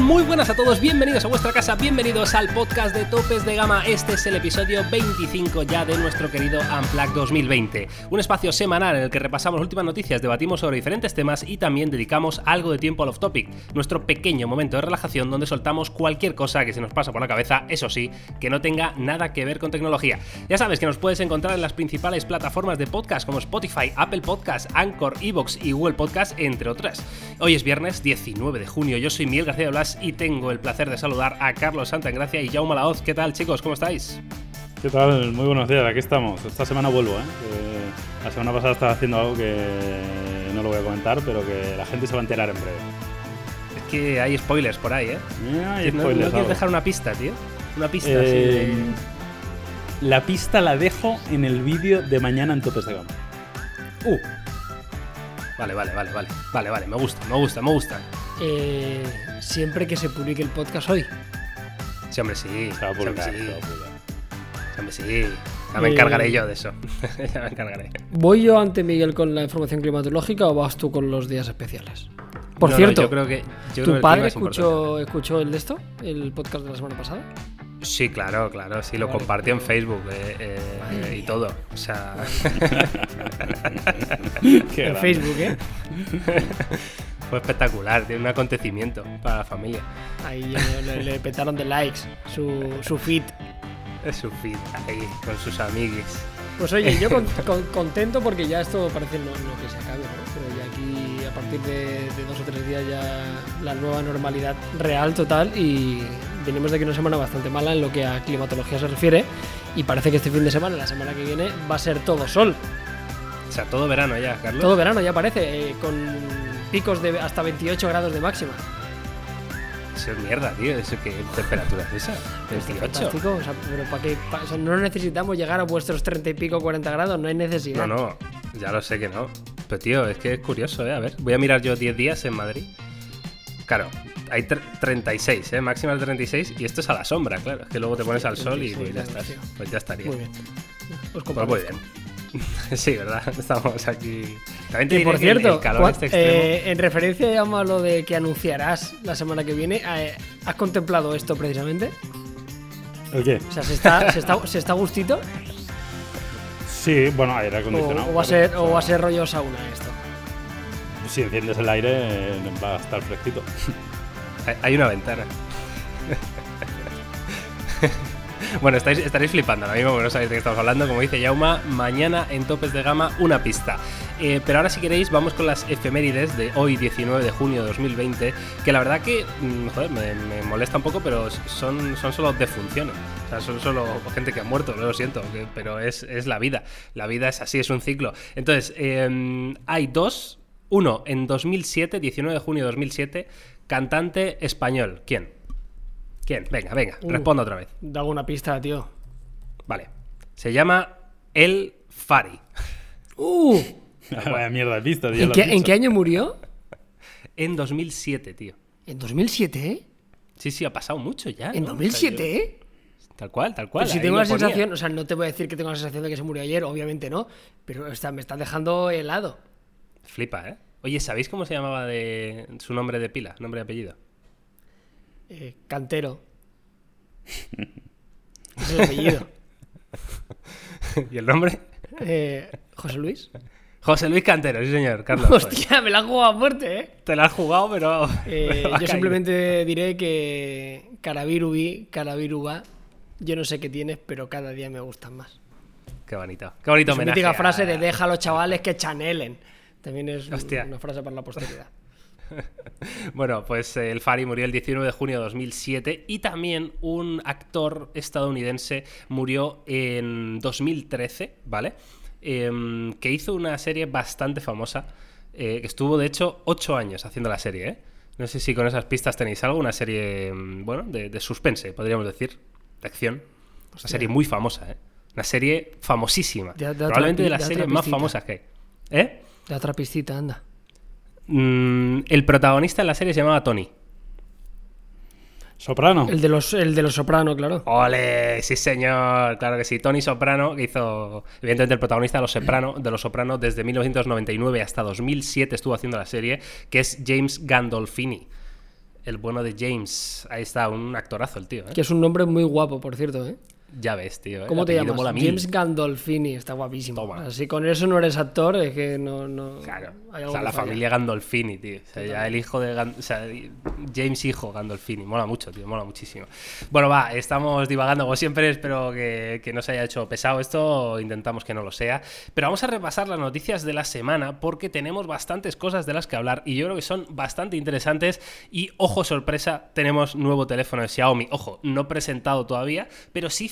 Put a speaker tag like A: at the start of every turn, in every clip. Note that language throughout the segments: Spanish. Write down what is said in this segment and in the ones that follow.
A: Muy buenas a todos, bienvenidos a vuestra casa, bienvenidos al podcast de Topes de Gama. Este es el episodio 25 ya de nuestro querido Unplugged 2020. Un espacio semanal en el que repasamos últimas noticias, debatimos sobre diferentes temas y también dedicamos algo de tiempo al off-topic, nuestro pequeño momento de relajación donde soltamos cualquier cosa que se nos pasa por la cabeza, eso sí, que no tenga nada que ver con tecnología. Ya sabes que nos puedes encontrar en las principales plataformas de podcast como Spotify, Apple Podcast, Anchor, Evox y Google Podcast, entre otras. Hoy es viernes 19 de junio, yo soy Miguel García Blas y tengo el placer de saludar a Carlos Santagracia y Jaume Laoz. ¿Qué tal, chicos? ¿Cómo estáis?
B: ¿Qué tal? Muy buenos días, aquí estamos. Esta semana vuelvo, ¿eh? La semana pasada estaba haciendo algo que no lo voy a comentar, pero que la gente se va a enterar en breve.
A: Es que hay spoilers por ahí, ¿eh?
B: Hay
A: no,
B: spoilers,
A: no quieres dejar una pista, tío. Una pista
B: Eh,
A: de-
B: La pista la dejo en el vídeo de mañana en Topes de Gama.
A: Uh. Vale, vale, vale, vale. Vale, vale, me gusta, me gusta, me gusta.
C: Eh, siempre que se publique el podcast hoy.
A: Sí, hombre, sí.
B: Se va a publicar,
A: sí.
B: se va a publicar.
A: sí, hombre, sí. Ya me
C: Eh,
A: encargaré yo de eso. ya me encargaré.
C: ¿Voy yo ante Miguel con la información climatológica o vas tú con los días especiales? Por
A: No, no,
C: cierto,
A: yo creo que. yo creo
C: ¿tu
A: el
C: padre
A: es
C: escuchó, escuchó el de esto? ¿El podcast de la semana pasada?
A: Sí, claro, claro, sí, lo
C: Vale.
A: compartió en Facebook eh, eh, y todo. O sea,
B: Qué
C: en. Facebook, ¿eh?
A: fue espectacular, tiene un acontecimiento para la familia.
C: Ahí le, le- petaron de likes su, su feed.
A: Es su feed ahí con sus amiguis.
C: Pues oye, yo con- con- contento porque ya esto parece no, no que se acabe, ¿no? Pero ya aquí a partir de, de dos o tres días ya la nueva normalidad real total y venimos de aquí una semana bastante mala en lo que a climatología se refiere y parece que este fin de semana, la semana que viene, va a ser todo sol.
A: O sea, todo verano ya, Carlos.
C: Todo verano ya parece, eh, con picos de hasta 28 grados de máxima.
A: Eso es mierda, tío. Eso, ¿Qué temperatura es esa?
C: Esto es
A: 28.
C: fantástico, o sea, pero ¿para qué? Pa- o sea, no necesitamos llegar a vuestros 30 y pico, 40 grados, no hay necesidad.
A: No, no, ya lo sé que no. Pero tío, es que es curioso, ¿eh? A ver, voy a mirar yo 10 días en Madrid. Claro, hay tre- 36, ¿eh? Máxima de 36 y esto es a la sombra, claro. Es que luego te pones al sol y
C: 36,
A: pues ya estás. Pues ya estaría.
C: Muy bien. Os
A: Pues muy bien. sí, ¿verdad? Estamos aquí. También te
C: Y por
A: el-
C: cierto,
A: el calor
C: Juan,
A: este
C: eh, en referencia digamos, a lo de que anunciarás la semana que viene, eh, ¿has contemplado esto precisamente?
B: ¿El qué?
C: O sea, ¿se está, se está, se está gustito?
B: Sí, bueno, aire
C: O,
B: acondicionado.
C: o va a ser, o va a ser rollo sauna esto?
B: Si enciendes el aire, eh, va a estar fresquito.
A: Hay- una ventana. bueno, estáis, estaréis flipando ahora mismo porque no sabéis de qué estamos hablando. Como dice Yauma, mañana en topes de gama una pista. Eh, pero ahora si queréis vamos con las efemérides de hoy 19 de junio de 2020. Que la verdad que, mm, joder, me, molesta un poco, pero son, son solo defunciones. O sea, son solo gente que ha muerto, lo siento, pero es, es la vida. La vida es así, es un ciclo. Entonces, eh, hay dos. Uno, en 2007, 19 de junio de 2007, cantante español. ¿Quién? ¿Quién? Venga, venga,
C: Uh.
A: responda otra vez.
C: Da alguna pista, tío.
A: Vale. Se llama El Fari.
C: ¡Uh!
B: Vaya mierda de pista, tío.
C: ¿En qué, en año murió?
A: En 2007, tío.
C: En 2007, ¿eh?
A: Sí, sí, ha pasado mucho ya.
C: En
A: ¿no?
C: 2007,
A: O sea,
C: ¿eh?
A: Tal cual, tal cual.
C: Pero si
A: ahí
C: tengo la
A: ponía.
C: sensación, o sea, no te voy a decir que tengo la sensación de que se murió ayer, obviamente no, pero está, me está dejando helado.
A: Flipa, ¿eh? Oye, ¿sabéis cómo se llamaba de su nombre de pila? Nombre y apellido.
C: Eh, cantero. Es el apellido.
A: ¿Y el nombre?
C: Eh, José Luis.
A: José Luis Cantero, sí señor, Carlos.
C: Hostia, me la han jugado a muerte, ¿eh?
A: Te la has jugado, pero.
C: Eh, yo simplemente diré que Carabirubi, Carabiruba, yo no sé qué tienes, pero cada día me gustan más.
A: Qué bonito. Qué bonito
C: Su
A: homenaje.
C: mítica frase de deja a los chavales que chanelen. También es
A: Hostia.
C: una frase para la posteridad.
A: Bueno, pues eh, el Fari murió el 19 de junio de 2007 y también un actor estadounidense murió en 2013, ¿vale? Em, que hizo una serie bastante famosa, eh, que estuvo de hecho 8 años haciendo la serie, ¿eh? No sé si con esas pistas tenéis algo, una serie, mm, bueno, de, de suspense, podríamos decir, de acción. Una serie muy famosa, ¿eh? Una serie famosísima.
C: De- de otra
A: Probablemente de las series más famosas que hay. ¿Eh?
C: La otra pistita, anda.
A: Mm, el protagonista en la serie se llamaba Tony.
B: Soprano.
C: El de los, el de los soprano, claro.
A: ¡Ole! Sí, señor. Claro que sí. Tony Soprano, que hizo, evidentemente, el protagonista de Los Soprano, de Los Soprano desde 1999 hasta 2007 estuvo haciendo la serie, que es James Gandolfini. el bueno de James. Ahí está, un actorazo el tío. ¿eh?
C: Que es un nombre muy guapo, por cierto, ¿eh?
A: Ya ves, tío. ¿eh?
C: ¿Cómo te llamas? James Gandolfini, está guapísimo.
A: Toma.
C: Si con eso no eres actor, es que no. no
A: Claro.
C: hay
A: O
C: algo
A: sea,
C: que
A: la
C: falla.
A: familia Gandolfini, tío. O sea, ya el hijo de. O sea, James hijo Gandolfini. Mola mucho, tío. Mola muchísimo. Bueno, va, estamos divagando como siempre. Espero que, que no se haya hecho pesado esto. Intentamos que no lo sea. Pero vamos a repasar las noticias de la semana porque tenemos bastantes cosas de las que hablar y yo creo que son bastante interesantes. Y ojo, sorpresa, tenemos nuevo teléfono de Xiaomi. Ojo, no presentado todavía, pero sí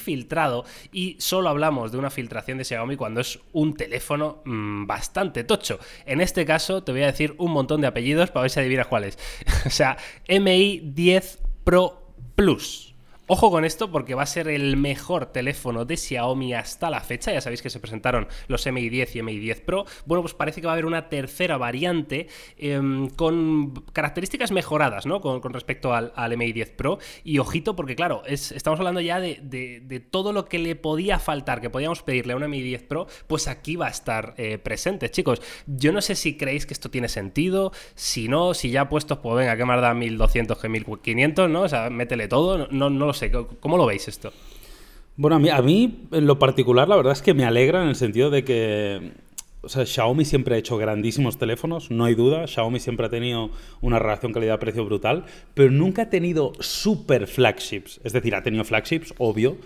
A: Y solo hablamos de una filtración de Xiaomi cuando es un teléfono mm, bastante tocho. En este caso, te voy a decir un montón de apellidos para ver si adivinas cuáles. o sea, MI 10 Pro Plus. Ojo con esto porque va a ser el mejor teléfono de Xiaomi hasta la fecha. Ya sabéis que se presentaron los MI 10 y MI 10 Pro. Bueno, pues parece que va a haber una tercera variante em, con características mejoradas, ¿no? Con, respecto al, MI 10 Pro. Y ojito porque, claro, es- estamos hablando ya de, todo lo que le podía faltar, que podíamos pedirle a un MI 10 Pro, pues aquí va a estar eh, presente, chicos. Yo no sé si creéis que esto tiene sentido, si no, si ya puestos, pues venga, que más da 1200 que 1500, ¿no? O sea, métele todo, no, no lo sé. ¿Cómo lo veis esto?
B: Bueno, a mí, en lo particular, la verdad es que me alegra en el sentido de que. O sea, Xiaomi siempre ha hecho grandísimos teléfonos, no hay duda. Xiaomi siempre ha tenido una relación calidad-precio brutal, pero nunca ha tenido super flagships. Es decir, ha tenido flagships, obvio,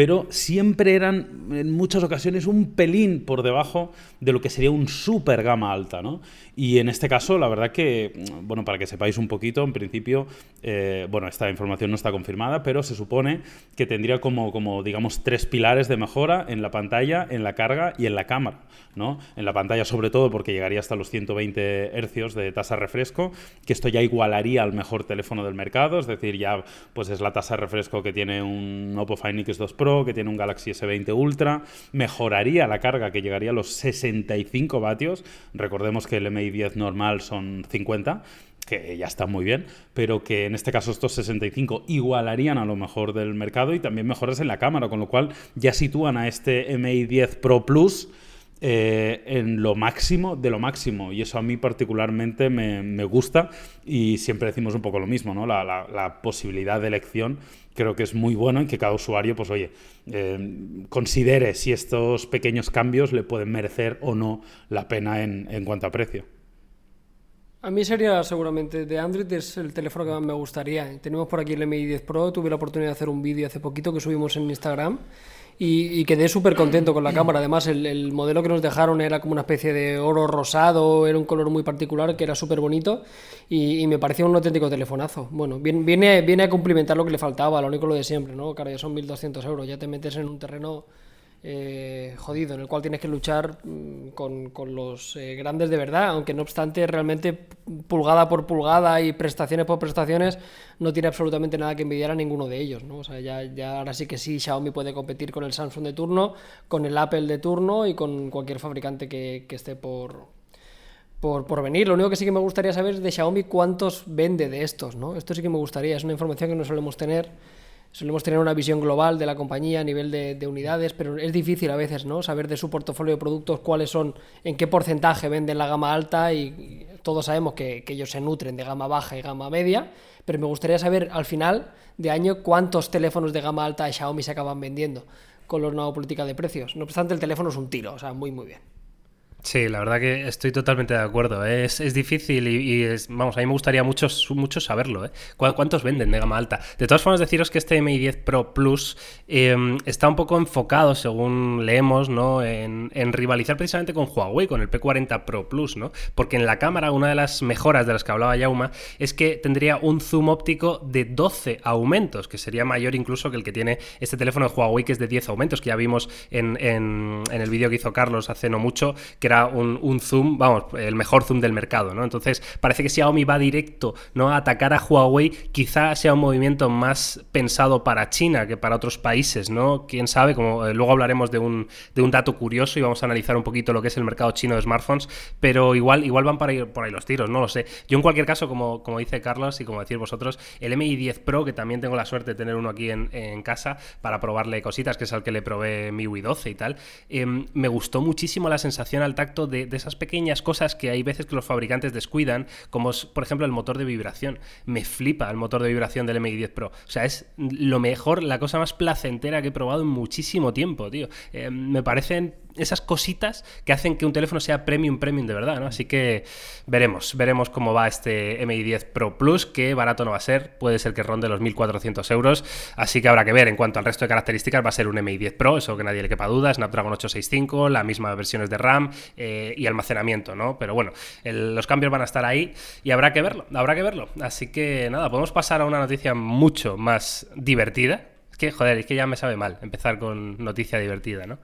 B: pero siempre eran en muchas ocasiones un pelín por debajo de lo que sería un super gama alta, ¿no? Y en este caso, la verdad que, mm, bueno, para que sepáis un poquito, en principio, eh, bueno, esta información no está confirmada, pero se supone que tendría como, como, digamos, tres pilares de mejora en la pantalla, en la carga y en la cámara, ¿no? En la pantalla sobre todo porque llegaría hasta los 120 hercios de tasa refresco, que esto ya igualaría al mejor teléfono del mercado, es decir, ya pues es la tasa refresco que tiene un Oppo Find X2 Pro, que tiene un Galaxy S20 Ultra, mejoraría la carga que llegaría a los 65 vatios, recordemos que el MI 10 normal son 50, que ya está muy bien, pero que en este caso estos 65 igualarían a lo mejor del mercado y también mejoras en la cámara, con lo cual ya sitúan a este MI 10 Pro Plus eh, en lo máximo de lo máximo. Y eso a mí particularmente me, gusta y siempre decimos un poco lo mismo, ¿no? La- la posibilidad de elección creo que es muy bueno y que cada usuario, pues oye, eh, considere si estos pequeños cambios le pueden merecer o no la pena en, en cuanto a precio.
C: A mí sería seguramente de Android es el teléfono que más me gustaría. Tenemos por aquí el Mi 10 Pro, tuve la oportunidad de hacer un vídeo hace poquito que subimos en Instagram y, y quedé súper contento con la cámara. Además, el, el modelo que nos dejaron era como una especie de oro rosado, era un color muy particular que era súper bonito y, me parecía un auténtico telefonazo. Bueno, viene, viene, a cumplimentar lo que le faltaba, lo único lo de siempre, ¿no? Claro, ya son 1.200 euros, ya te metes en un terreno eh, jodido, en el cual tienes que luchar mm, con, con los eh, grandes de verdad, aunque no obstante realmente pulgada por pulgada y prestaciones por prestaciones no tiene absolutamente nada que envidiar a ninguno de ellos, ¿no? O sea, ya, ya ahora sí que sí, Xiaomi puede competir con el Samsung de turno, con el Apple de turno y con cualquier fabricante que, que esté por, por, por venir. Lo único que sí que me gustaría saber es de Xiaomi cuántos vende de estos, ¿no? Esto sí que me gustaría, es una información que no solemos tener. Solemos tener una visión global de la compañía a nivel de, de unidades, pero es difícil a veces, ¿no? Saber de su portafolio de productos cuáles son, en qué porcentaje venden la gama alta y, y todos sabemos que, que ellos se nutren de gama baja y gama media, pero me gustaría saber al final de año cuántos teléfonos de gama alta de Xiaomi se acaban vendiendo con la nueva política de precios. No obstante, el teléfono es un tiro, o sea, muy, muy bien.
A: Sí, la verdad que estoy totalmente de acuerdo. ¿eh? Es, es difícil y, es- vamos, a mí me gustaría mucho, mucho saberlo. ¿eh? ¿Cu- ¿Cuántos venden de gama alta? De todas formas, deciros que este Mi 10 Pro Plus eh, está un poco enfocado, según leemos, ¿no? En, en rivalizar precisamente con Huawei, con el P40 Pro Plus, ¿no? Porque en la cámara, una de las mejoras de las que hablaba Yauma es que tendría un zoom óptico de 12 aumentos, que sería mayor incluso que el que tiene este teléfono de Huawei, que es de 10 aumentos, que ya vimos en, en- en el vídeo que hizo Carlos hace no mucho, que era un, zoom, vamos, el mejor zoom del mercado, ¿no? Entonces, parece que Xiaomi va directo, ¿no? A atacar a Huawei, quizá sea un movimiento más pensado para China que para otros países, ¿no? Quién sabe, como eh, luego hablaremos de un, de un dato curioso y vamos a analizar un poquito lo que es el mercado chino de smartphones, pero igual, igual van para ahí- por ahí los tiros, no lo sé. Yo en cualquier caso, como, como dice Carlos y como decís vosotros, el MI 10 Pro, que también tengo la suerte de tener uno aquí en, en casa para probarle cositas, que es al que le probé mi Wii 12 y tal, em, me gustó muchísimo la sensación al de, esas pequeñas cosas que hay veces que los fabricantes descuidan, como es, por ejemplo el motor de vibración. Me flipa el motor de vibración del MI10 Pro. O sea, es lo mejor, la cosa más placentera que he probado en muchísimo tiempo, tío. Eh, me parecen esas cositas que hacen que un teléfono sea premium, premium de verdad, ¿no? Así que veremos, veremos cómo va este MI10 Pro Plus, que barato no va a ser, puede ser que ronde los 1.400 euros, así que habrá que ver. En cuanto al resto de características, va a ser un MI10 Pro, eso que nadie le quepa duda, Snapdragon 865, las mismas versiones de RAM eh, y almacenamiento, ¿no? Pero bueno, los cambios van a estar ahí y habrá que verlo, habrá que verlo. Así que nada, podemos pasar a una noticia mucho más divertida. Es que, joder, es que ya me sabe mal empezar con noticia divertida, ¿no?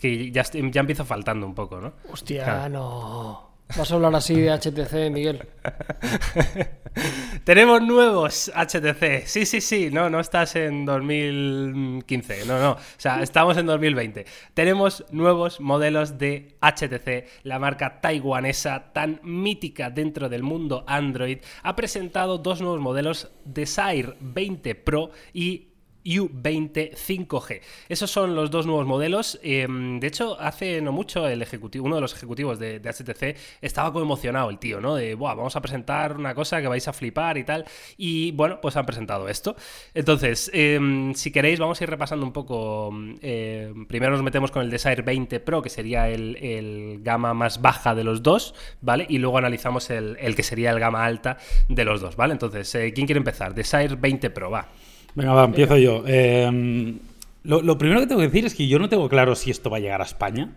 A: Que ya, ya empiezo faltando un poco, ¿no?
C: Hostia, no. Vas a hablar así de HTC, Miguel.
A: Tenemos nuevos HTC. Sí, sí, sí. No, no estás en 2015. No, no. O sea, estamos en 2020. Tenemos nuevos modelos de HTC. La marca taiwanesa tan mítica dentro del mundo Android ha presentado dos nuevos modelos Desire 20 Pro y U20 5G. Esos son los dos nuevos modelos. Em, de hecho, hace no mucho el ejecutivo, uno de los ejecutivos de, HTC estaba como emocionado el tío, ¿no? De, Buah, vamos a presentar una cosa que vais a flipar y tal. Y bueno, pues han presentado esto. Entonces, em, si queréis, vamos a ir repasando un poco. Em, primero nos metemos con el Desire 20 Pro, que sería el, gama más baja de los dos, ¿vale? Y luego analizamos el, el, que sería el gama alta de los dos, ¿vale? Entonces, eh, ¿quién quiere empezar? Desire 20 Pro, va.
B: Venga, va, empiezo yo. Em, lo, primero que tengo que decir es que yo no tengo claro si esto va a llegar a España.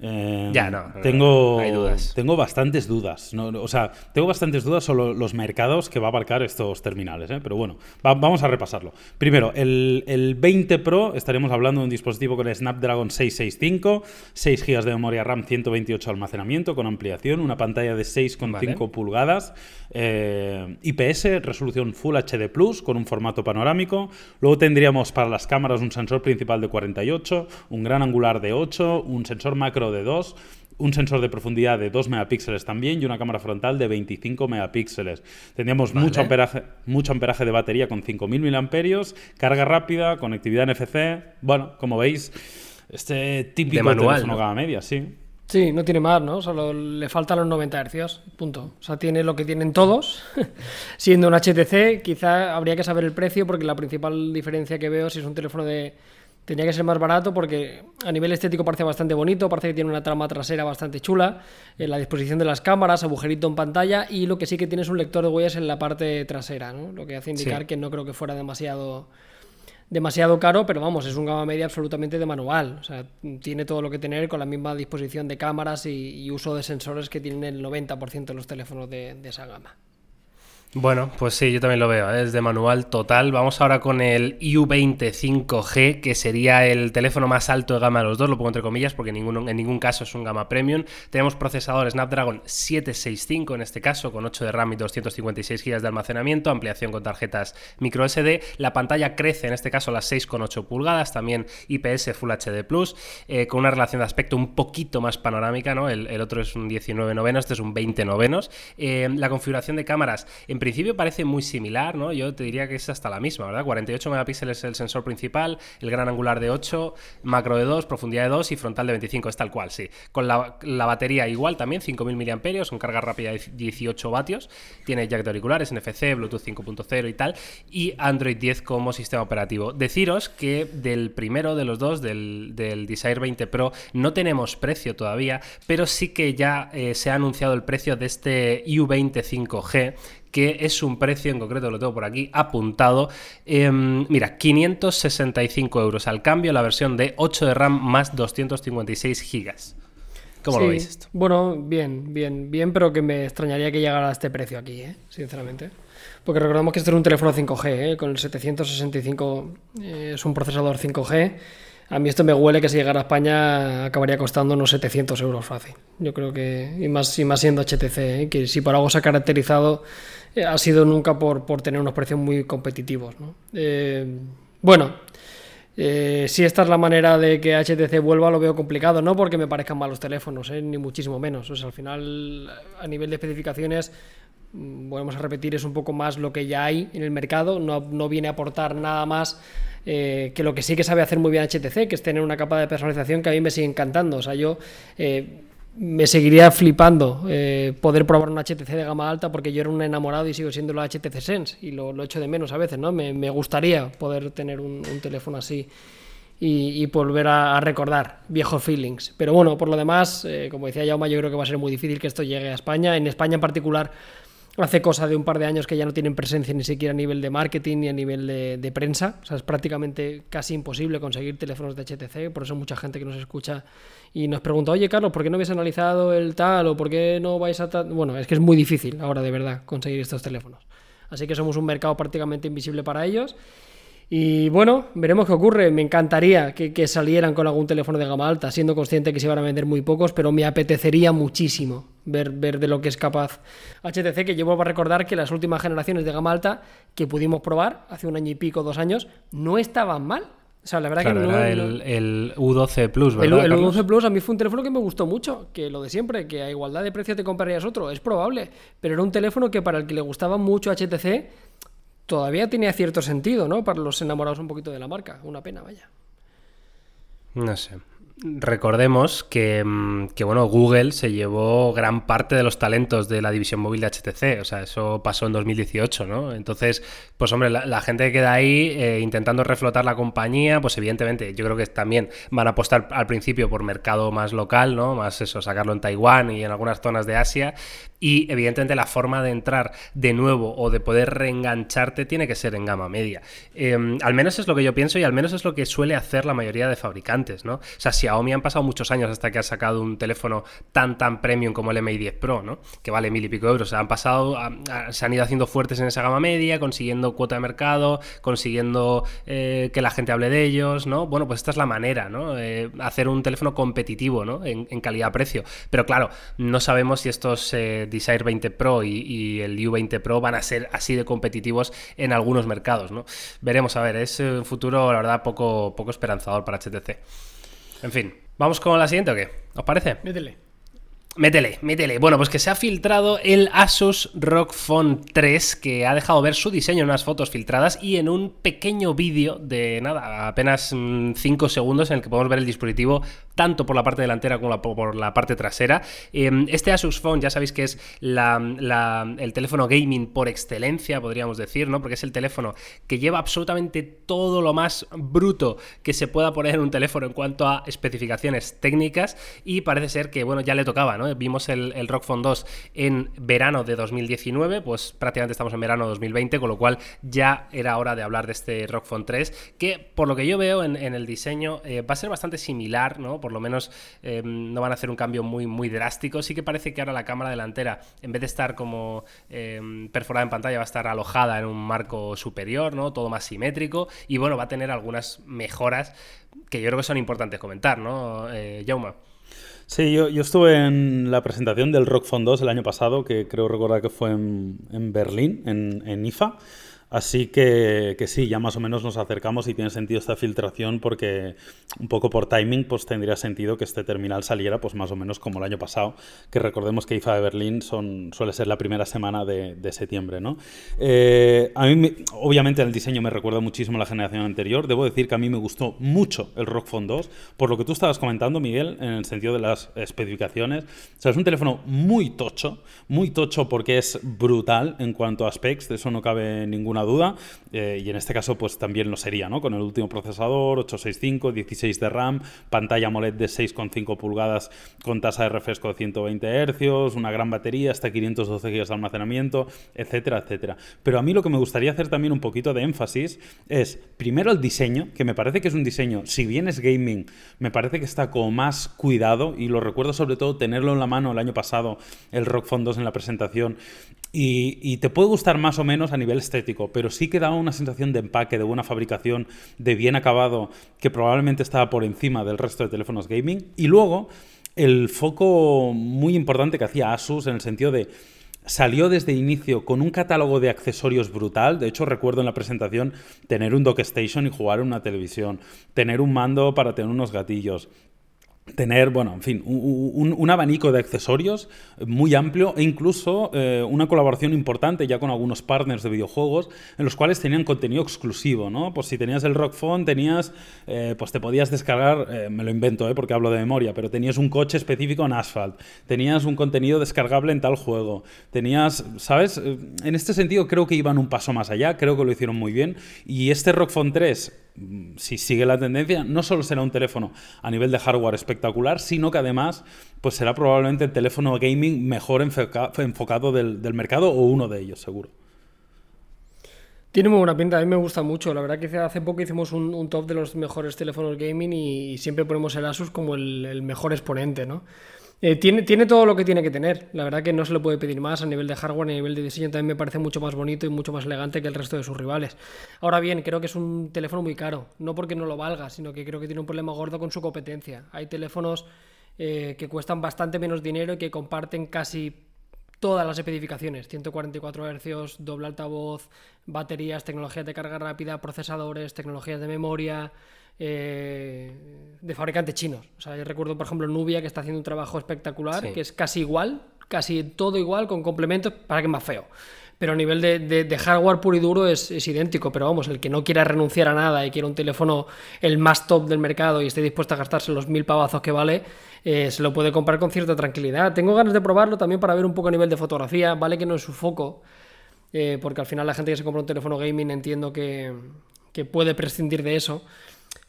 A: Em, ya, no.
B: Tengo, hay dudas. tengo bastantes dudas. o sea, tengo bastantes dudas sobre los mercados que va a abarcar estos terminales. ¿eh? Pero bueno, vamos a repasarlo. Primero, el, 20 Pro, estaremos hablando de un dispositivo con el Snapdragon 665, 6 GB de memoria RAM, 128 de almacenamiento con ampliación, una pantalla de 6,5 pulgadas, eh, IPS, resolución Full HD Plus con un formato panorámico. Luego tendríamos para las cámaras un sensor principal de 48, un gran angular de 8, un sensor macro de 2, un sensor de profundidad de 2 megapíxeles también y una cámara frontal de 25 megapíxeles. Tendríamos mucho, amperaje, mucho amperaje de batería con 5.000 mAh, carga rápida, conectividad NFC. Bueno, como veis, este típico de manual, teléfono gama media, sí.
C: Sí, no tiene más, ¿no? Solo le faltan los 90 Hz, punto. O sea, tiene lo que tienen todos. Siendo un HTC, quizá habría que saber el precio porque la principal diferencia que veo si es un teléfono de... Tenía que ser más barato porque a nivel estético parece bastante bonito, parece que tiene una trama trasera bastante chula, en la disposición de las cámaras, agujerito en pantalla y lo que sí que tiene es un lector de huellas en la parte trasera, ¿no? Lo que hace indicar que no creo que fuera demasiado demasiado caro, pero vamos, es un gama media absolutamente de manual. O sea, tiene todo lo que tener con la misma disposición de cámaras y, uso de sensores que tienen el 90% de los teléfonos de esa gama.
A: Bueno, pues sí, yo también lo veo, ¿eh? es de manual total. Vamos ahora con el U20 5G, que sería el teléfono más alto de gama de los dos, lo pongo entre comillas porque en ningún, en ningún caso es un gama premium. Tenemos procesador Snapdragon 765 en este caso, con 8 de RAM y 256 GB de almacenamiento, ampliación con tarjetas micro SD. La pantalla crece, en este caso las 6,8 pulgadas, también IPS Full HD Plus, eh, con una relación de aspecto un poquito más panorámica, ¿no? El, otro es un 19 novenos, este es un 20 novenos. Eh, la configuración de cámaras, en principio parece muy similar, ¿no? Yo te diría que es hasta la misma, ¿verdad? 48 megapíxeles el sensor principal, el gran angular de 8, macro de 2, profundidad de 2 y frontal de 25, es tal cual, sí. Con la, batería igual también, 5000 mAh, con carga rápida de 18 vatios, tiene jack de auriculares, NFC, Bluetooth 5.0 y tal, y Android 10 como sistema operativo. Deciros que del primero de los dos, del, del Desire 20 Pro, no tenemos precio todavía, pero sí que ya eh, se ha anunciado el precio de este U20 5G que es un precio en concreto, lo tengo por aquí apuntado. Em, mira, 565 euros al cambio, la versión de 8 de RAM más 256 gigas. ¿Cómo lo veis esto?
C: Bueno, bien, bien, bien, pero que me extrañaría que llegara a este precio aquí, ¿eh? sinceramente. Porque recordamos que este es un teléfono 5G, ¿eh? con el 765 eh, es un procesador 5G. A mí esto me huele que si llegara a España acabaría costando unos 700 euros fácil. Yo creo que, y más, y más siendo HTC, ¿eh? que si por algo se ha caracterizado eh, ha sido nunca por, tener unos precios muy competitivos. Eh, bueno, eh, si esta es la manera de que HTC vuelva, lo veo complicado, no porque me parezcan malos teléfonos, ni muchísimo menos. O sea, al final, a nivel de especificaciones, volvemos a repetir, es un poco más lo que ya hay en el mercado, no, no viene a aportar nada más que lo que sí que sabe hacer muy bien HTC, que es tener una capa de personalización que a mí me sigue encantando. O sea, yo me seguiría flipando eh, poder probar un HTC de gama alta porque yo era un enamorado y sigo siendo la HTC Sense y lo, echo de menos a veces, ¿no? Me, gustaría poder tener un, teléfono así y, volver a, recordar viejos feelings. Pero bueno, por lo demás, eh, como decía Jauma, yo creo que va a ser muy difícil que esto llegue a España. En España en particular hace cosa de un par de años que ya no tienen presencia ni siquiera a nivel de marketing ni a nivel de, prensa. O sea, es prácticamente casi imposible conseguir teléfonos de HTC. Por eso mucha gente que nos escucha y nos pregunta, oye Carlos, ¿por qué no habéis analizado el tal o por qué no vais a tal? Bueno, es que es muy difícil ahora de verdad conseguir estos teléfonos. Así que somos un mercado prácticamente invisible para ellos. Y bueno, veremos qué ocurre. Me encantaría que, salieran con algún teléfono de gama alta, siendo consciente que se van a vender muy pocos, pero me apetecería muchísimo ver, ver de lo que es capaz HTC, que yo vuelvo a recordar que las últimas generaciones de gama alta que pudimos probar hace un año y pico, dos años, no estaban mal. O sea, la verdad que no,
A: era el, U12 Plus, ¿verdad?
C: El, el U12 Plus a mí fue un teléfono que me gustó mucho, que lo de siempre, que a igualdad de precio te comprarías otro, es probable, pero era un teléfono que para el que le gustaba mucho HTC todavía tenía cierto sentido, ¿no? Para los enamorados un poquito de la marca. Una pena, vaya.
A: No sé. Recordemos mm, que, bueno, Google se llevó gran parte de los talentos de la división móvil de HTC, o sea, eso pasó en 2018, ¿no? Entonces, pues hombre, la, gente que queda ahí eh, intentando reflotar la compañía, pues evidentemente yo creo que también van a apostar al principio por mercado más local, ¿no? Más eso, sacarlo en Taiwán y en algunas zonas de Asia, y evidentemente la forma de entrar de nuevo o de poder reengancharte tiene que ser en gama media. Em, al menos es lo que yo pienso y al menos es lo que suele hacer la mayoría de fabricantes, ¿no? O sea, Xiaomi han pasado muchos años hasta que ha sacado un teléfono tan tan premium como el Mi 10 Pro, ¿no? Que vale mil y pico euros. O han pasado, se han ido haciendo fuertes en esa gama media, consiguiendo cuota de mercado, consiguiendo eh, que la gente hable de ellos, ¿no? Bueno, pues esta es la manera, ¿no? Eh, hacer un teléfono competitivo, ¿no? En, calidad-precio. Pero claro, no sabemos si estos eh, Desire 20 Pro y, el U20 Pro van a ser así de competitivos en algunos mercados, ¿no? Veremos, a ver, es un futuro, la verdad, poco, poco esperanzador para HTC. En fin, ¿vamos con la siguiente o qué? ¿Os parece?
C: Métele,
A: métele. Bueno, pues que se ha filtrado el Asus ROG Phone 3, que ha dejado ver su diseño en unas fotos filtradas y en un pequeño vídeo de nada, apenas 5 mm, segundos en el que podemos ver el dispositivo tanto por la parte delantera como por la parte trasera. Em, este Asus Phone ya sabéis que es el teléfono gaming por excelencia, podríamos decir, ¿no? Porque es el teléfono que lleva absolutamente todo lo más bruto que se pueda poner en un teléfono en cuanto a especificaciones técnicas y parece ser que, bueno, ya le tocaba, ¿no? Vimos el, el ROG Phone 2 en verano de 2019, pues prácticamente estamos en verano de 2020, con lo cual ya era hora de hablar de este ROG Phone 3, que por lo que yo veo en, el diseño eh, va a ser bastante similar, ¿no? por lo menos em, no van a hacer un cambio muy, muy drástico. Sí que parece que ahora la cámara delantera, en vez de estar como em, perforada en pantalla, va a estar alojada en un marco superior, ¿no? Todo más simétrico. Y bueno, va a tener algunas mejoras que yo creo que son importantes comentar, ¿no, eh, Jauma?
B: Sí, yo, estuve en la presentación del Rock Phone 2 el año pasado, que creo recordar que fue en, Berlín, en, en IFA. Así que, que, sí, ya más o menos nos acercamos y tiene sentido esta filtración porque un poco por timing pues tendría sentido que este terminal saliera pues más o menos como el año pasado, que recordemos que IFA de Berlín son, suele ser la primera semana de, de septiembre. ¿no? Eh, a mí, obviamente el diseño me recuerda muchísimo a la generación anterior, debo decir que a mí me gustó mucho el ROG Phone 2, por lo que tú estabas comentando Miguel, en el sentido de las especificaciones. O sea, es un teléfono muy tocho, muy tocho porque es brutal en cuanto a specs, de eso no cabe ninguna duda, eh, y en este caso pues también lo sería, ¿no? Con el último procesador, 865, 16 de RAM, pantalla AMOLED de 6,5 pulgadas con tasa de refresco de 120 Hz, una gran batería, hasta 512 GB de almacenamiento, etcétera, etcétera. Pero a mí lo que me gustaría hacer también un poquito de énfasis es, primero el diseño, que me parece que es un diseño, si bien es gaming, me parece que está como más cuidado, y lo recuerdo sobre todo tenerlo en la mano el año pasado, el Rock Phone 2 en la presentación, y, te puede gustar más o menos a nivel estético, pero sí que da una sensación de empaque, de buena fabricación, de bien acabado, que probablemente estaba por encima del resto de teléfonos gaming. Y luego, el foco muy importante que hacía Asus en el sentido de salió desde inicio con un catálogo de accesorios brutal. De hecho, recuerdo en la presentación tener un dock station y jugar en una televisión, tener un mando para tener unos gatillos, tener, bueno, en fin, un, abanico de accesorios muy amplio e incluso eh, una colaboración importante ya con algunos partners de videojuegos en los cuales tenían contenido exclusivo, ¿no? Pues si tenías el Rock tenías, eh, pues te podías descargar, eh, me lo invento, ¿eh? porque hablo de memoria, pero tenías un coche específico en Asphalt, tenías un contenido descargable en tal juego, tenías, ¿sabes? En este sentido creo que iban un paso más allá, creo que lo hicieron muy bien y este Rock Phone 3 si sigue la tendencia, no solo será un teléfono a nivel de hardware espectacular, sino que además pues será probablemente el teléfono gaming mejor enfocado del, mercado o uno de ellos, seguro.
C: Tiene muy buena pinta, a mí me gusta mucho. La verdad que hace poco hicimos un, top de los mejores teléfonos gaming y, siempre ponemos el Asus como el, el mejor exponente, ¿no? Eh, tiene, tiene todo lo que tiene que tener. La verdad que no se le puede pedir más a nivel de hardware, a nivel de diseño. También me parece mucho más bonito y mucho más elegante que el resto de sus rivales. Ahora bien, creo que es un teléfono muy caro. No porque no lo valga, sino que creo que tiene un problema gordo con su competencia. Hay teléfonos eh, que cuestan bastante menos dinero y que comparten casi todas las especificaciones, 144 Hz, doble altavoz, baterías, tecnologías de carga rápida, procesadores, tecnologías de memoria, eh, de fabricantes chinos. O sea, yo recuerdo, por ejemplo, Nubia, que está haciendo un trabajo espectacular, que es casi igual, casi todo igual, con complementos, para que es más feo. Pero a nivel de, hardware puro y duro es, idéntico. Pero vamos, el que no quiera renunciar a nada y quiera un teléfono el más top del mercado y esté dispuesto a gastarse los mil pavazos que vale, eh, se lo puede comprar con cierta tranquilidad. Tengo ganas de probarlo también para ver un poco a nivel de fotografía. Vale que no es su foco, eh, porque al final la gente que se compra un teléfono gaming entiendo que, que puede prescindir de eso.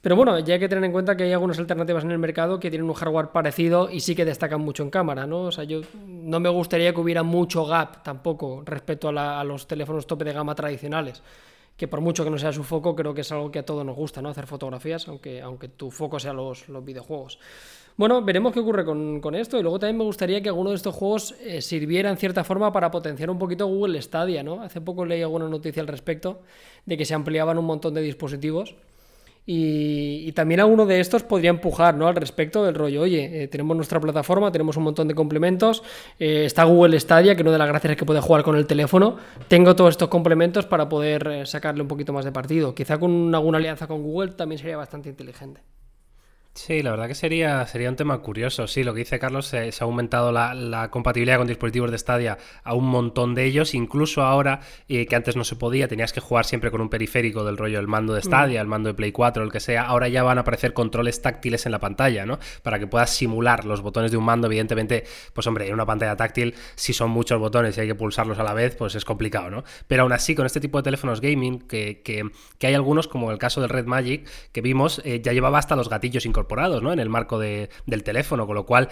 C: Pero bueno, ya hay que tener en cuenta que hay algunas alternativas en el mercado que tienen un hardware parecido y sí que destacan mucho en cámara, ¿no? O sea, yo no me gustaría que hubiera mucho gap tampoco respecto a, los teléfonos tope de gama tradicionales que por mucho que no sea su foco, creo que es algo que a todos nos gusta, ¿no? Hacer fotografías, aunque, aunque tu foco sea los, los videojuegos. Bueno, veremos qué ocurre con, esto. Y luego también me gustaría que alguno de estos juegos eh, sirviera en cierta forma para potenciar un poquito Google Stadia, ¿no? Hace poco leí alguna noticia al respecto de que se ampliaban un montón de dispositivos y, también alguno de estos podría empujar ¿no? al respecto del rollo, oye, eh, tenemos nuestra plataforma, tenemos un montón de complementos, eh, está Google Stadia, que una de las gracias es que puede jugar con el teléfono, tengo todos estos complementos para poder eh, sacarle un poquito más de partido. Quizá con alguna alianza con Google también sería bastante inteligente.
A: Sí, la verdad que sería, sería un tema curioso. Sí, lo que dice Carlos, se, ha aumentado la, compatibilidad con dispositivos de Stadia a un montón de ellos, incluso ahora, eh, que antes no se podía, tenías que jugar siempre con un periférico del rollo el mando de Stadia, mm. el mando de Play 4, el que sea, ahora ya van a aparecer controles táctiles en la pantalla, ¿no? Para que puedas simular los botones de un mando, evidentemente, pues hombre, en una pantalla táctil, si son muchos botones y hay que pulsarlos a la vez, pues es complicado, ¿no? Pero aún así, con este tipo de teléfonos gaming, que, que, hay algunos, como el caso del Red Magic, que vimos, eh, ya llevaba hasta los gatillos incorporados ¿no? En el marco del teléfono, con lo cual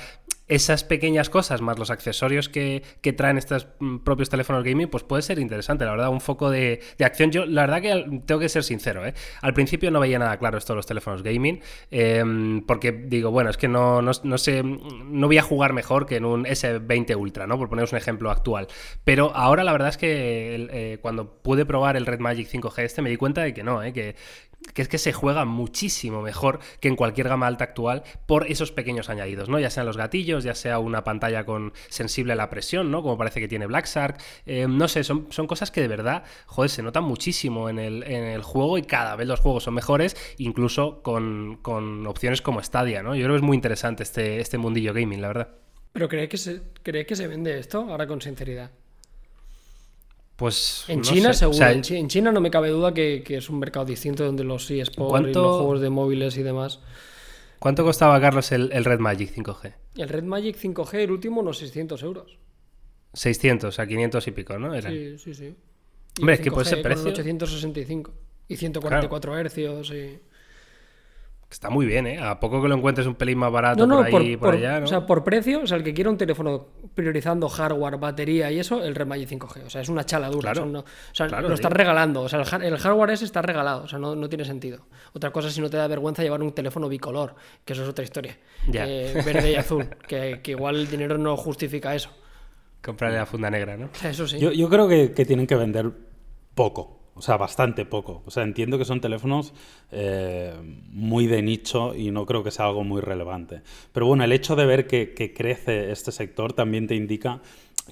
A: esas pequeñas cosas más los accesorios que, traen estos mm, propios teléfonos gaming, pues puede ser interesante, la verdad, un foco de, acción. Yo, la verdad que tengo que ser sincero, ¿eh? al principio no veía nada claro esto de los teléfonos gaming, em, porque digo, bueno, es que no, no, sé, no voy a jugar mejor que en un S20 Ultra, ¿no? Por poneros un ejemplo actual. Pero ahora la verdad es que eh, cuando pude probar el Red Magic 5G este me di cuenta de que no, ¿eh? que, que es que se juega muchísimo mejor que en cualquier gama alta actual por esos pequeños añadidos, ¿no? Ya sean los gatillos, ya sea una pantalla con sensible a la presión, ¿no? Como parece que tiene Black Shark. Eh, no sé, son, son, cosas que de verdad, joder, se notan muchísimo en el, en el juego y cada vez los juegos son mejores, incluso con, opciones como Stadia, ¿no? Yo creo que es muy interesante este, este mundillo gaming, la verdad.
C: ¿Pero cree que se, cree que se vende esto? Ahora con sinceridad.
A: Pues.
C: En China, seguro. en, China no me cabe duda que, es un mercado distinto donde los eSports y los juegos de móviles y demás.
A: ¿Cuánto costaba, Carlos, el, Red Magic 5G?
C: El Red Magic 5G, el último, unos 600 euros.
A: 600 a 500 y pico, ¿no?
C: Sí, sí, sí.
A: Hombre, es que puede ser precio.
C: 865 y 144 hercios y.
A: Está muy bien, ¿eh? A poco que lo encuentres un pelín más barato por ahí por, allá, ¿no?
C: O sea, por precio, o sea, el que quiera un teléfono priorizando hardware, batería y eso, el Red Magic 5G. O sea, es una chaladura. Claro, o sea, lo estás regalando. O sea, el, hardware ese está regalado. O sea, no, tiene sentido. Otra cosa es si no te da vergüenza llevar un teléfono bicolor, que eso es otra historia. Eh, verde y azul. Que, igual el dinero no justifica eso.
A: Comprarle la funda negra, ¿no?
C: Eso sí.
B: Yo, creo que tienen que vender poco. O sea, bastante poco. O sea, entiendo que son teléfonos eh, muy de nicho y no creo que sea algo muy relevante. Pero bueno, el hecho de ver que, crece este sector también te indica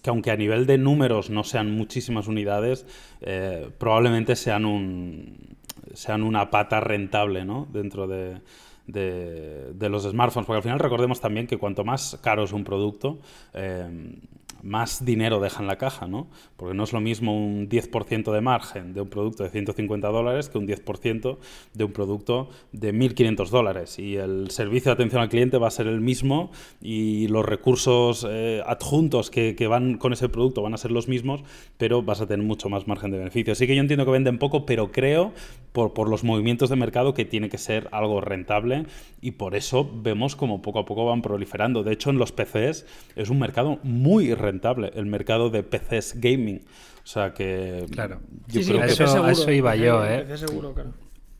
B: que aunque a nivel de números no sean muchísimas unidades, eh, probablemente sean, un, sean una pata rentable ¿no? dentro de, de, los smartphones, porque al final recordemos también que cuanto más caro es un producto, eh, más dinero deja en la caja, ¿no? Porque no es lo mismo un 10% de margen de un producto de 150 dólares que un 10% de un producto de 1.500 dólares. Y el servicio de atención al cliente va a ser el mismo y los recursos eh, adjuntos que, que, van con ese producto van a ser los mismos, pero vas a tener mucho más margen de beneficio. Así que yo entiendo que venden poco, pero creo, por, por los movimientos de mercado, que tiene que ser algo rentable y por eso vemos como poco a poco van proliferando. De hecho, en los PCs es un mercado muy rentable el mercado de PCs gaming. O sea que.
A: Claro. Yo creo que eso, a eso iba yo, ¿eh?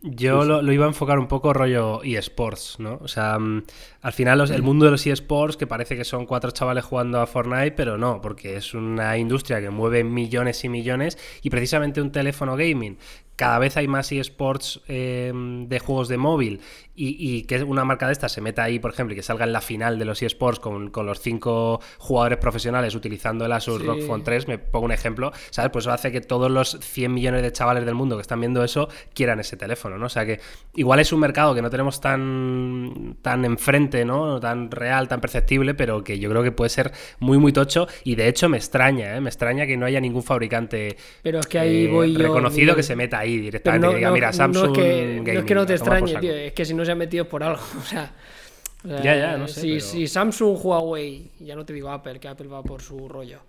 A: Yo lo, iba a enfocar un poco rollo eSports, ¿no? O sea, mm, al final el mundo de los eSports, que parece que son cuatro chavales jugando a Fortnite, pero no, porque es una industria que mueve millones y millones y precisamente un teléfono gaming cada vez hay más eSports eh, de juegos de móvil y, que una marca de estas se meta ahí, por ejemplo, y que salga en la final de los eSports con, con los cinco jugadores profesionales utilizando el Asus ROG Phone 3, me pongo un ejemplo, ¿sabes? Pues eso hace que todos los 100 millones de chavales del mundo que están viendo eso quieran ese teléfono, ¿no? O sea que igual es un mercado que no tenemos tan, tan enfrente, ¿no? Tan real, tan perceptible, pero que yo creo que puede ser muy, muy tocho y de hecho me extraña, ¿eh? Me extraña que no haya ningún fabricante
C: pero es que ahí voy
A: reconocido que se meta ahí directamente no, diga, mira, Samsung.
C: No es que, no, es que no te extrañe, tío, es que si no se han metido por algo. O sea,
A: ya, ya, no sé.
C: Si, si, Samsung, Huawei, ya no te digo Apple, que Apple va por su rollo.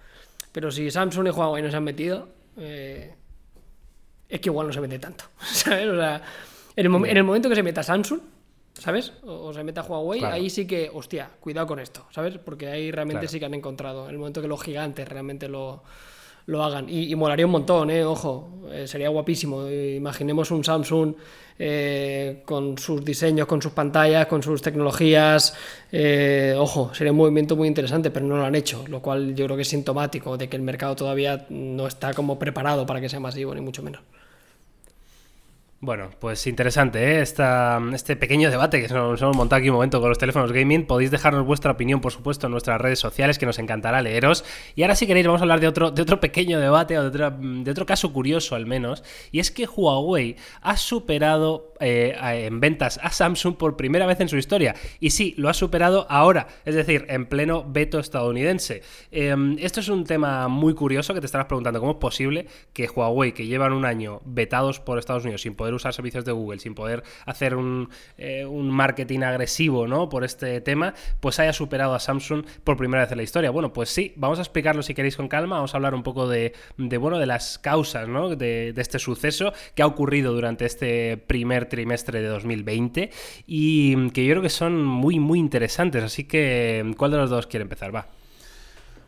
C: Pero si Samsung y Huawei no se han metido, eh, es que igual no se mete tanto. ¿Sabes? O sea, en el, en el momento que se meta Samsung, ¿sabes? O, se meta Huawei, ahí sí que, hostia, cuidado con esto, ¿sabes? Porque ahí realmente sí que han encontrado. En el momento que los gigantes realmente lo lo hagan. Y, molaría un montón, ¿eh? Ojo, eh, sería guapísimo. Imaginemos un Samsung eh, con sus diseños, con sus pantallas, con sus tecnologías. Eh, ojo, sería un movimiento muy interesante, pero no lo han hecho, lo cual yo creo que es sintomático de que el mercado todavía no está como preparado para que sea masivo, ni mucho menos.
A: Bueno, pues interesante ¿eh? este pequeño debate que nos hemos montado aquí un momento con los teléfonos gaming. Podéis dejarnos vuestra opinión, por supuesto, en nuestras redes sociales, que nos encantará leeros. Y ahora, si queréis, vamos a hablar de otro, de otro pequeño debate o de otro, caso curioso, al menos. Y es que Huawei ha superado eh, en ventas a Samsung por primera vez en su historia. Y sí, lo ha superado ahora, es decir, en pleno veto estadounidense. Em, esto es un tema muy curioso que te estarás preguntando: ¿cómo es posible que Huawei, que llevan un año vetados por Estados Unidos sin poder usar servicios de Google, sin poder hacer un, eh, un, marketing agresivo ¿no? por este tema, pues haya superado a Samsung por primera vez en la historia. Bueno, pues sí, vamos a explicarlo si queréis con calma, vamos a hablar un poco de, de bueno, de las causas ¿no? de, de, este suceso que ha ocurrido durante este primer trimestre de 2020 y que yo creo que son muy, muy interesantes. Así que, ¿cuál de los dos quiere empezar? Va.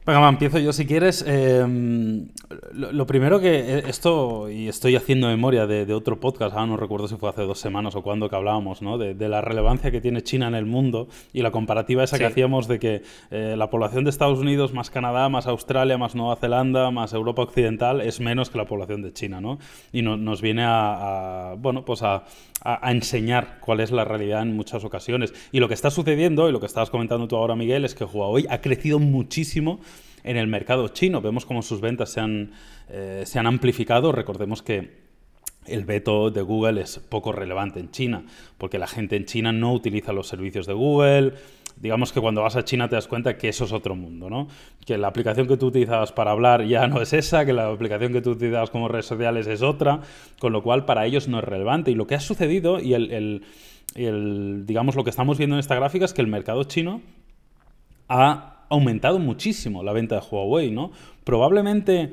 B: Venga, empiezo yo si quieres. Em, lo, primero que eh, esto, y estoy haciendo memoria de, otro podcast, ahora no recuerdo si fue hace dos semanas o cuando que hablábamos, ¿no? De, la relevancia que tiene China en el mundo y la comparativa esa que hacíamos de que eh, la población de Estados Unidos más Canadá, más Australia, más Nueva Zelanda, más Europa Occidental es menos que la población de China, ¿no? Y nos viene a, bueno, pues a, a, enseñar cuál es la realidad en muchas ocasiones. Y lo que está sucediendo, y lo que estabas comentando tú ahora, Miguel, es que Huawei ha crecido muchísimo en el mercado chino. Vemos cómo sus ventas se han, eh, se han amplificado. Recordemos que el veto de Google es poco relevante en China, porque la gente en China no utiliza los servicios de Google. Digamos que cuando vas a China te das cuenta que eso es otro mundo, ¿no? Que la aplicación que tú utilizabas para hablar ya no es esa, que la aplicación que tú utilizabas como redes sociales es otra, con lo cual para ellos no es relevante. Y lo que ha sucedido y el, el digamos, lo que estamos viendo en esta gráfica es que el mercado chino ha aumentado muchísimo la venta de Huawei, ¿no? Probablemente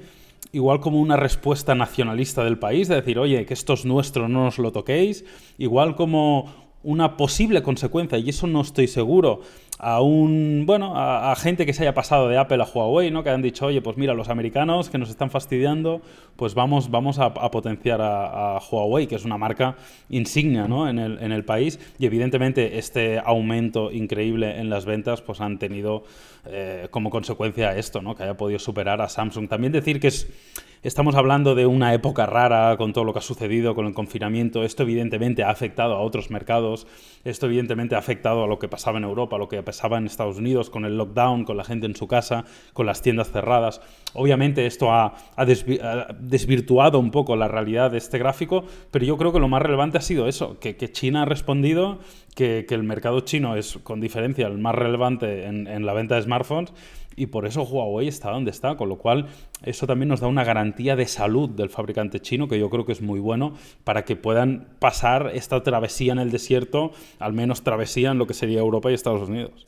B: igual como una respuesta nacionalista del país, de decir, oye, que esto es nuestro, no nos lo toquéis, igual como una posible consecuencia, y eso no estoy seguro, a un bueno a, gente que se haya pasado de Apple a Huawei, ¿no? Que han dicho, oye, pues mira, los americanos que nos están fastidiando, pues vamos, vamos a, potenciar a, Huawei, que es una marca insignia ¿no? en, el, en el país. Y evidentemente este aumento increíble en las ventas, pues han tenido eh, como consecuencia esto, ¿no? Que haya podido superar a Samsung. También decir que es Estamos hablando de una época rara con todo lo que ha sucedido con el confinamiento. Esto evidentemente ha afectado a otros mercados. Esto evidentemente ha afectado a lo que pasaba en Europa, a lo que pasaba en Estados Unidos con el lockdown, con la gente en su casa, con las tiendas cerradas. Obviamente esto ha, desvirtuado un poco la realidad de este gráfico, pero yo creo que lo más relevante ha sido eso, que, China ha respondido que, el mercado chino es con diferencia el más relevante en, en la venta de smartphones y por eso Huawei está donde está, con lo cual eso también nos da una garantía de salud del fabricante chino que yo creo que es muy bueno para que puedan pasar esta travesía en el desierto, al menos travesía en lo que sería Europa y Estados Unidos.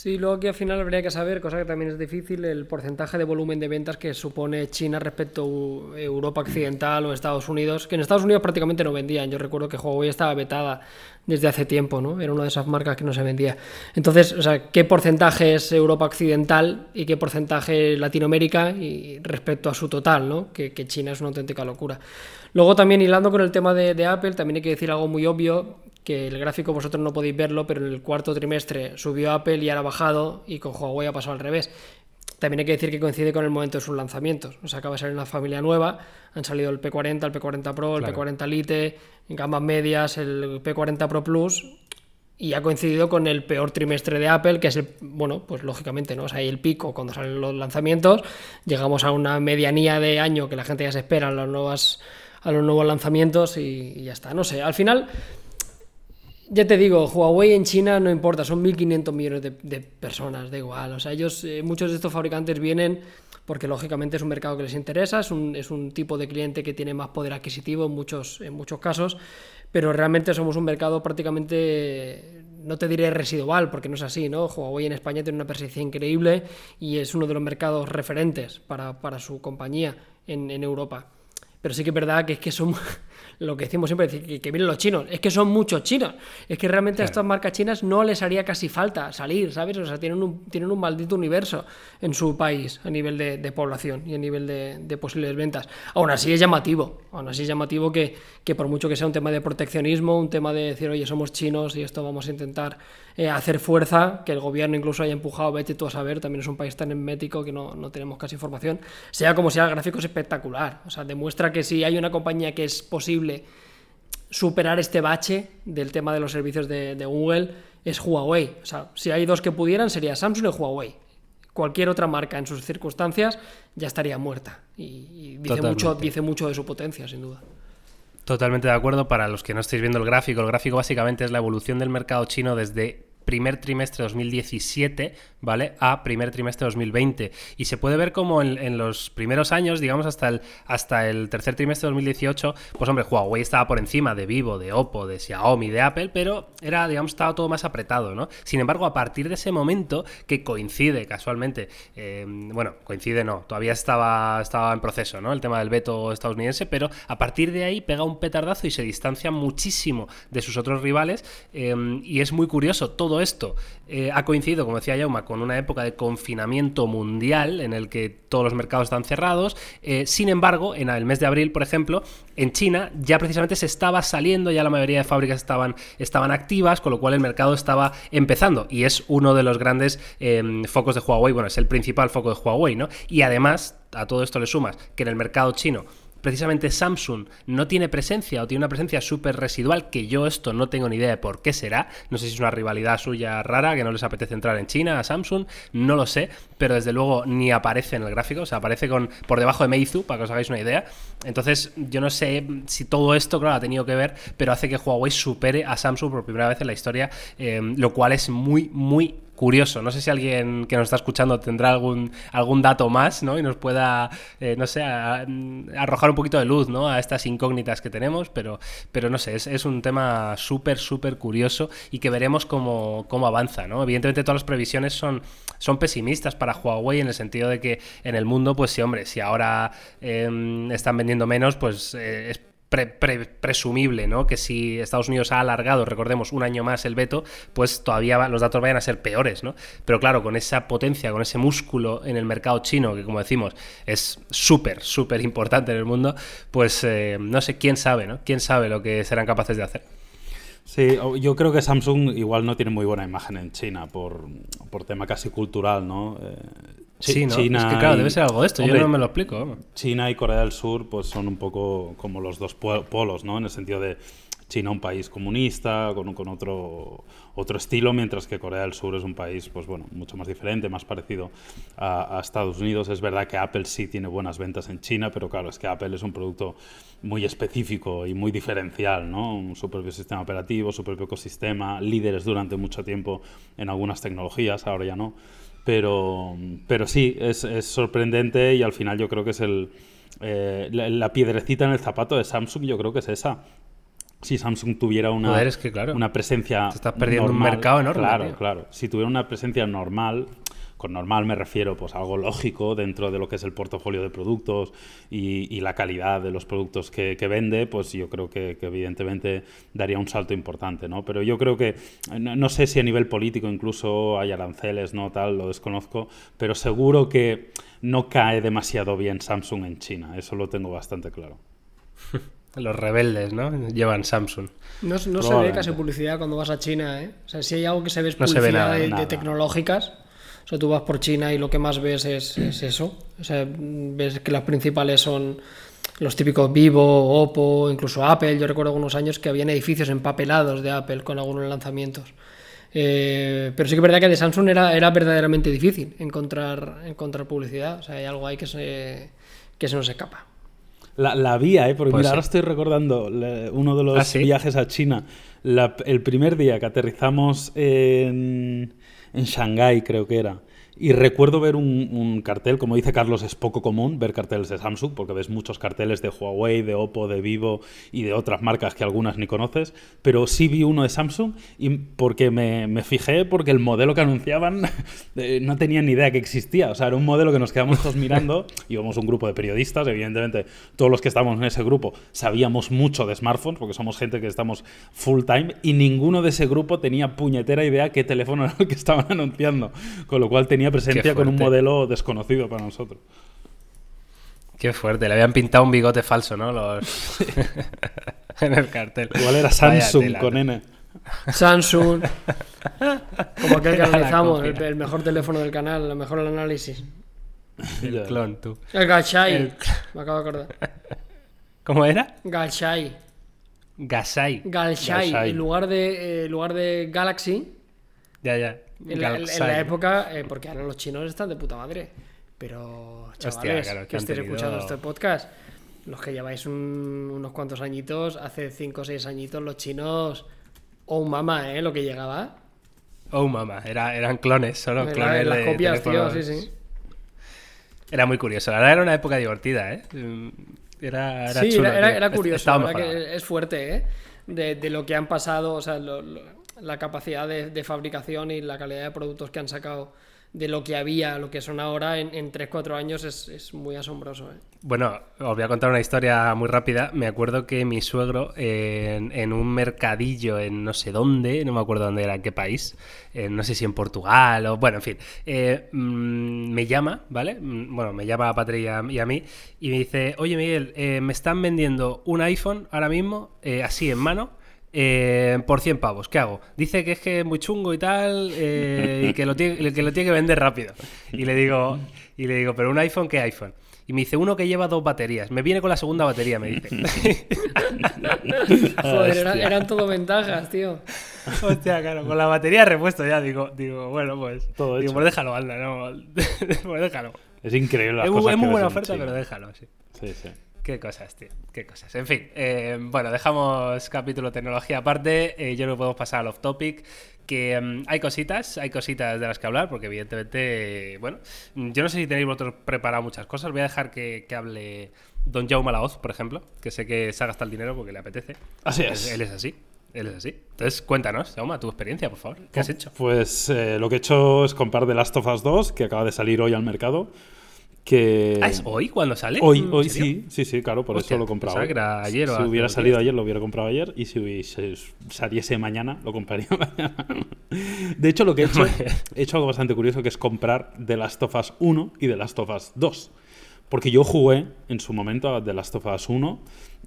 C: Sí, luego aquí al final habría que saber, cosa que también es difícil, el porcentaje de volumen de ventas que supone China respecto a Europa Occidental o Estados Unidos, que en Estados Unidos prácticamente no vendían. Yo recuerdo que Huawei estaba vetada desde hace tiempo, ¿no? Era una de esas marcas que no se vendía. Entonces, o sea, ¿qué porcentaje es Europa Occidental y qué porcentaje Latinoamérica y respecto a su total, ¿no? Que, China es una auténtica locura. Luego también hilando con el tema de, de Apple, también hay que decir algo muy obvio, que el gráfico vosotros no podéis verlo, pero en el cuarto trimestre subió Apple y ahora ha bajado y con Huawei ha pasado al revés. También hay que decir que coincide con el momento de sus lanzamientos. O sea, acaba de salir una familia nueva, han salido el P40, el P40 Pro, el P40 Lite, en gamas medias, el P40 Pro Plus, y ha coincidido con el peor trimestre de Apple, que es el, bueno, pues lógicamente, ¿no? O sea, hay el pico cuando salen los lanzamientos, llegamos a una medianía de año que la gente ya se espera a, las nuevas, a los nuevos lanzamientos y, y ya está. No sé, al final ya te digo, Huawei en China no importa, son 1.500 millones de, personas, da igual. O sea, ellos, eh, muchos de estos fabricantes vienen porque lógicamente es un mercado que les interesa, es un, es un, tipo de cliente que tiene más poder adquisitivo en muchos, en muchos casos, pero realmente somos un mercado prácticamente, no te diré residual, porque no es así, ¿no? Huawei en España tiene una presencia increíble y es uno de los mercados referentes para, para su compañía en, en Europa. Pero sí que es verdad que es que son lo que decimos siempre, que, que vienen los chinos, es que son muchos chinos. Es que realmente a estas marcas chinas no les haría casi falta salir, ¿sabes? O sea, tienen un, tienen un maldito universo en su país a nivel de, población y a nivel de, posibles ventas. Aún así es llamativo, aún así es llamativo que, que, por mucho que sea un tema de proteccionismo, un tema de decir, oye, somos chinos y esto vamos a intentar eh, hacer fuerza, que el gobierno incluso haya empujado, vete tú a saber, también es un país tan hermético que no, no tenemos casi información. Sea como sea, el gráfico es espectacular. O sea, demuestra que si hay una compañía que es posible superar este bache del tema de los servicios de, Google, es Huawei. O sea, si hay dos que pudieran, sería Samsung y Huawei cualquier otra marca en sus circunstancias ya estaría muerta. Y, dice, mucho, dice mucho de su potencia, sin duda.
A: Totalmente de acuerdo. Para los que no estéis viendo el gráfico, el gráfico básicamente es la evolución del mercado chino desde primer trimestre 2017, ¿vale? A primer trimestre 2020. Y se puede ver como en, los primeros años, digamos hasta el, hasta el tercer trimestre 2018, pues hombre, Huawei estaba por encima de Vivo, de Oppo, de Xiaomi, de Apple, pero era, digamos, estaba todo más apretado, ¿no? Sin embargo, a partir de ese momento, que coincide casualmente, eh, bueno, coincide no, todavía estaba, estaba en proceso, ¿no? El tema del veto estadounidense, pero a partir de ahí pega un petardazo y se distancia muchísimo de sus otros rivales eh, y es muy curioso, todo esto eh, ha coincidido, como decía Yauma, con una época de confinamiento mundial en el que todos los mercados están cerrados. Eh, sin embargo, en el mes de abril, por ejemplo, en China ya precisamente se estaba saliendo, ya la mayoría de fábricas estaban, estaban activas, con lo cual el mercado estaba empezando. Y es uno de los grandes em, focos de Huawei, bueno, es el principal foco de Huawei, ¿no? Y además, a todo esto le sumas que en el mercado chino precisamente Samsung no tiene presencia o tiene una presencia súper residual que yo esto no tengo ni idea de por qué será. No sé si es una rivalidad suya rara que no les apetece entrar en China a Samsung, no lo sé, pero desde luego ni aparece en el gráfico, o sea, aparece con, por debajo de Meizu, para que os hagáis una idea. Entonces, yo no sé si todo esto, claro, ha tenido que ver, pero hace que Huawei supere a Samsung por primera vez en la historia, eh, lo cual es muy, muy curioso. No sé si alguien que nos está escuchando tendrá algún, algún dato más, ¿no? Y nos pueda, eh, no sé, arrojar un poquito de luz, ¿no? A estas incógnitas que tenemos, pero, pero no sé, es, un tema súper, súper curioso y que veremos cómo, cómo avanza, ¿no? Evidentemente todas las previsiones son, son pesimistas para Huawei en el sentido de que en el mundo, pues sí, hombre, si ahora em, están vendiendo menos, pues eh, es presumible, ¿no? Que si Estados Unidos ha alargado, recordemos, un año más el veto, pues todavía los datos vayan a ser peores, ¿no? Pero claro, con esa potencia, con ese músculo en el mercado chino, que como decimos, es súper, súper importante en el mundo, pues eh, no sé, quién sabe, ¿no? Quién sabe lo que serán capaces de hacer.
B: Sí, yo creo que Samsung igual no tiene muy buena imagen en China por, por tema casi cultural, ¿no? Eh,
A: Sí, ¿no? China es que claro, debe ser algo de esto, yo no me lo explico.
B: China y Corea del Sur pues son un poco como los dos polos, ¿no? En el sentido de China un país comunista, con, con otro, otro estilo, mientras que Corea del Sur es un país, pues bueno, mucho más diferente, más parecido a, a, Estados Unidos. Es verdad que Apple sí tiene buenas ventas en China, pero claro, es que Apple es un producto muy específico y muy diferencial, ¿no? Su propio sistema operativo, su propio ecosistema, líderes durante mucho tiempo en algunas tecnologías, ahora ya no. Pero, pero sí, es, es sorprendente y al final yo creo que es el, eh, la, la, piedrecita en el zapato de Samsung, yo creo que es esa si Samsung tuviera una,
A: Joder, es que claro,
B: una presencia.
A: Te estás perdiendo
B: normal,
A: un mercado enorme.
B: Claro,
A: tío.
B: claro. Si tuviera una presencia normal, con normal me refiero pues a algo lógico dentro de lo que es el portafolio de productos y, y la calidad de los productos que, que, vende, pues yo creo que, que, evidentemente daría un salto importante, ¿no? Pero yo creo que, no, no, sé si a nivel político incluso hay aranceles, ¿no? Tal, lo desconozco, pero seguro que no cae demasiado bien Samsung en China, eso lo tengo bastante claro.
A: Los rebeldes, ¿no? Llevan Samsung.
C: No, no se ve casi publicidad cuando vas a China, ¿eh? O sea, si hay algo que se ve es
A: no
C: publicidad
A: ve nada,
C: de,
B: nada.
C: de, tecnológicas. O sea, tú vas por China y lo que más ves es, es, eso. O sea, ves que las principales son los típicos Vivo, Oppo, incluso Apple. Yo recuerdo algunos años que habían edificios empapelados de Apple con algunos lanzamientos. Eh, pero sí que es verdad que de Samsung era, era verdaderamente difícil encontrar, encontrar publicidad. O sea, hay algo ahí que se, que se nos escapa.
B: La, la vía, ¿eh? Porque pues mira, sí. ahora estoy recordando uno de los ¿Ah, sí? viajes a China. La, el primer día que aterrizamos en, en Shanghái, creo que era. Y recuerdo ver un, un, cartel, como dice Carlos, es poco común ver carteles de Samsung, porque ves muchos carteles de Huawei, de Oppo, de Vivo y de otras marcas que algunas ni conoces, pero sí vi uno de Samsung y porque me, me fijé, porque el modelo que anunciaban eh, no tenía ni idea que existía. O sea, era un modelo que nos quedamos todos mirando, íbamos un grupo de periodistas, evidentemente todos los que estábamos en ese grupo sabíamos mucho de smartphones, porque somos gente que estamos full time, y ninguno de ese grupo tenía puñetera idea qué teléfono era el que estaban anunciando, con lo cual tenía presencia con un modelo desconocido para nosotros.
A: Qué fuerte, le habían pintado un bigote falso, ¿no? Los... en el cartel.
B: Igual era Samsung tela, con N.
C: Samsung. Como aquel que analizamos, el, el, mejor teléfono del canal, el mejor análisis.
A: El clon, tú.
C: El Gachai. El... Me acabo de acordar.
A: ¿Cómo era?
C: Gachai.
A: Gasai.
C: Galshai. En lugar de, eh, en lugar de Galaxy.
A: Ya, ya.
C: En la, en la, época, eh, porque ahora los chinos están de puta madre. Pero, chavales, Hostia, claro, que, estéis tenido... escuchando este podcast, los que lleváis un, unos cuantos añitos, hace 5 o 6 añitos, los chinos. Oh, mama, ¿eh? Lo que llegaba.
A: Oh, mama. Era, eran clones, solo Era, clones.
C: Las
A: de
C: copias,
A: teléfonos.
C: tío, sí, sí.
A: Era muy curioso. La verdad era una época divertida, ¿eh? Era, era
C: sí,
A: chulo,
C: era, curioso. La que es fuerte, ¿eh? De, de, lo que han pasado, o sea, lo, lo, la capacidad de, fabricación y la calidad de productos que han sacado de lo que había lo que son ahora en, en 3-4 años es, muy asombroso. ¿eh?
A: Bueno, os voy a contar una historia muy rápida. Me acuerdo que mi suegro en, un mercadillo en no sé dónde, no me acuerdo dónde era, en qué país, no sé si en Portugal o bueno, en fin, eh, mmm, me llama, ¿vale? Bueno, me llama a Patri y a, y a mí y me dice, oye Miguel, eh, me están vendiendo un iPhone ahora mismo, eh, así en mano, eh, por 100 pavos, ¿qué hago? Dice que es que es muy chungo y tal, eh, y que lo, tiene, que lo tiene que vender rápido. Y le digo, y le digo, ¿pero un iPhone qué iPhone? Y me dice uno que lleva dos baterías. Me viene con la segunda batería, me dice.
C: Joder, eran, eran, todo ventajas, tío.
A: Hostia, claro, con la batería repuesto ya, digo, digo bueno, pues.
B: Todo
A: digo,
B: hecho.
A: pues déjalo, anda, no. pues déjalo.
B: Es increíble las
A: es,
B: cosas
A: es muy buena oferta, pero déjalo, sí.
B: Sí, sí.
A: Qué cosas, tío. Qué cosas. En fin, eh, bueno, dejamos capítulo tecnología aparte. Eh, yo que podemos pasar al off topic. Que um, hay cositas, hay cositas de las que hablar, porque evidentemente, eh, bueno, yo no sé si tenéis vosotros preparado muchas cosas. Voy a dejar que, que hable Don Jaume Laoz, por ejemplo, que sé que se ha gastado el dinero porque le apetece.
B: Así es.
A: Él, él es así. Él es así. Entonces, cuéntanos, Jaume, tu experiencia, por favor. ¿Qué has hecho?
B: Pues eh, lo que he hecho es comprar The Last of Us 2, que acaba de salir hoy al mercado. Que...
A: ¿Ah, es hoy cuando sale?
B: Hoy, hoy sí, sí, sí, claro, por Hostia, eso lo
A: ayer
B: si hubiera salido ayer, lo hubiera comprado ayer. Y si hubiese, saliese mañana, lo compraría mañana. De hecho, lo que he hecho, he hecho algo bastante curioso, que es comprar The Last of Us 1 y The Last of Us 2. Porque yo jugué en su momento a The Last of Us 1.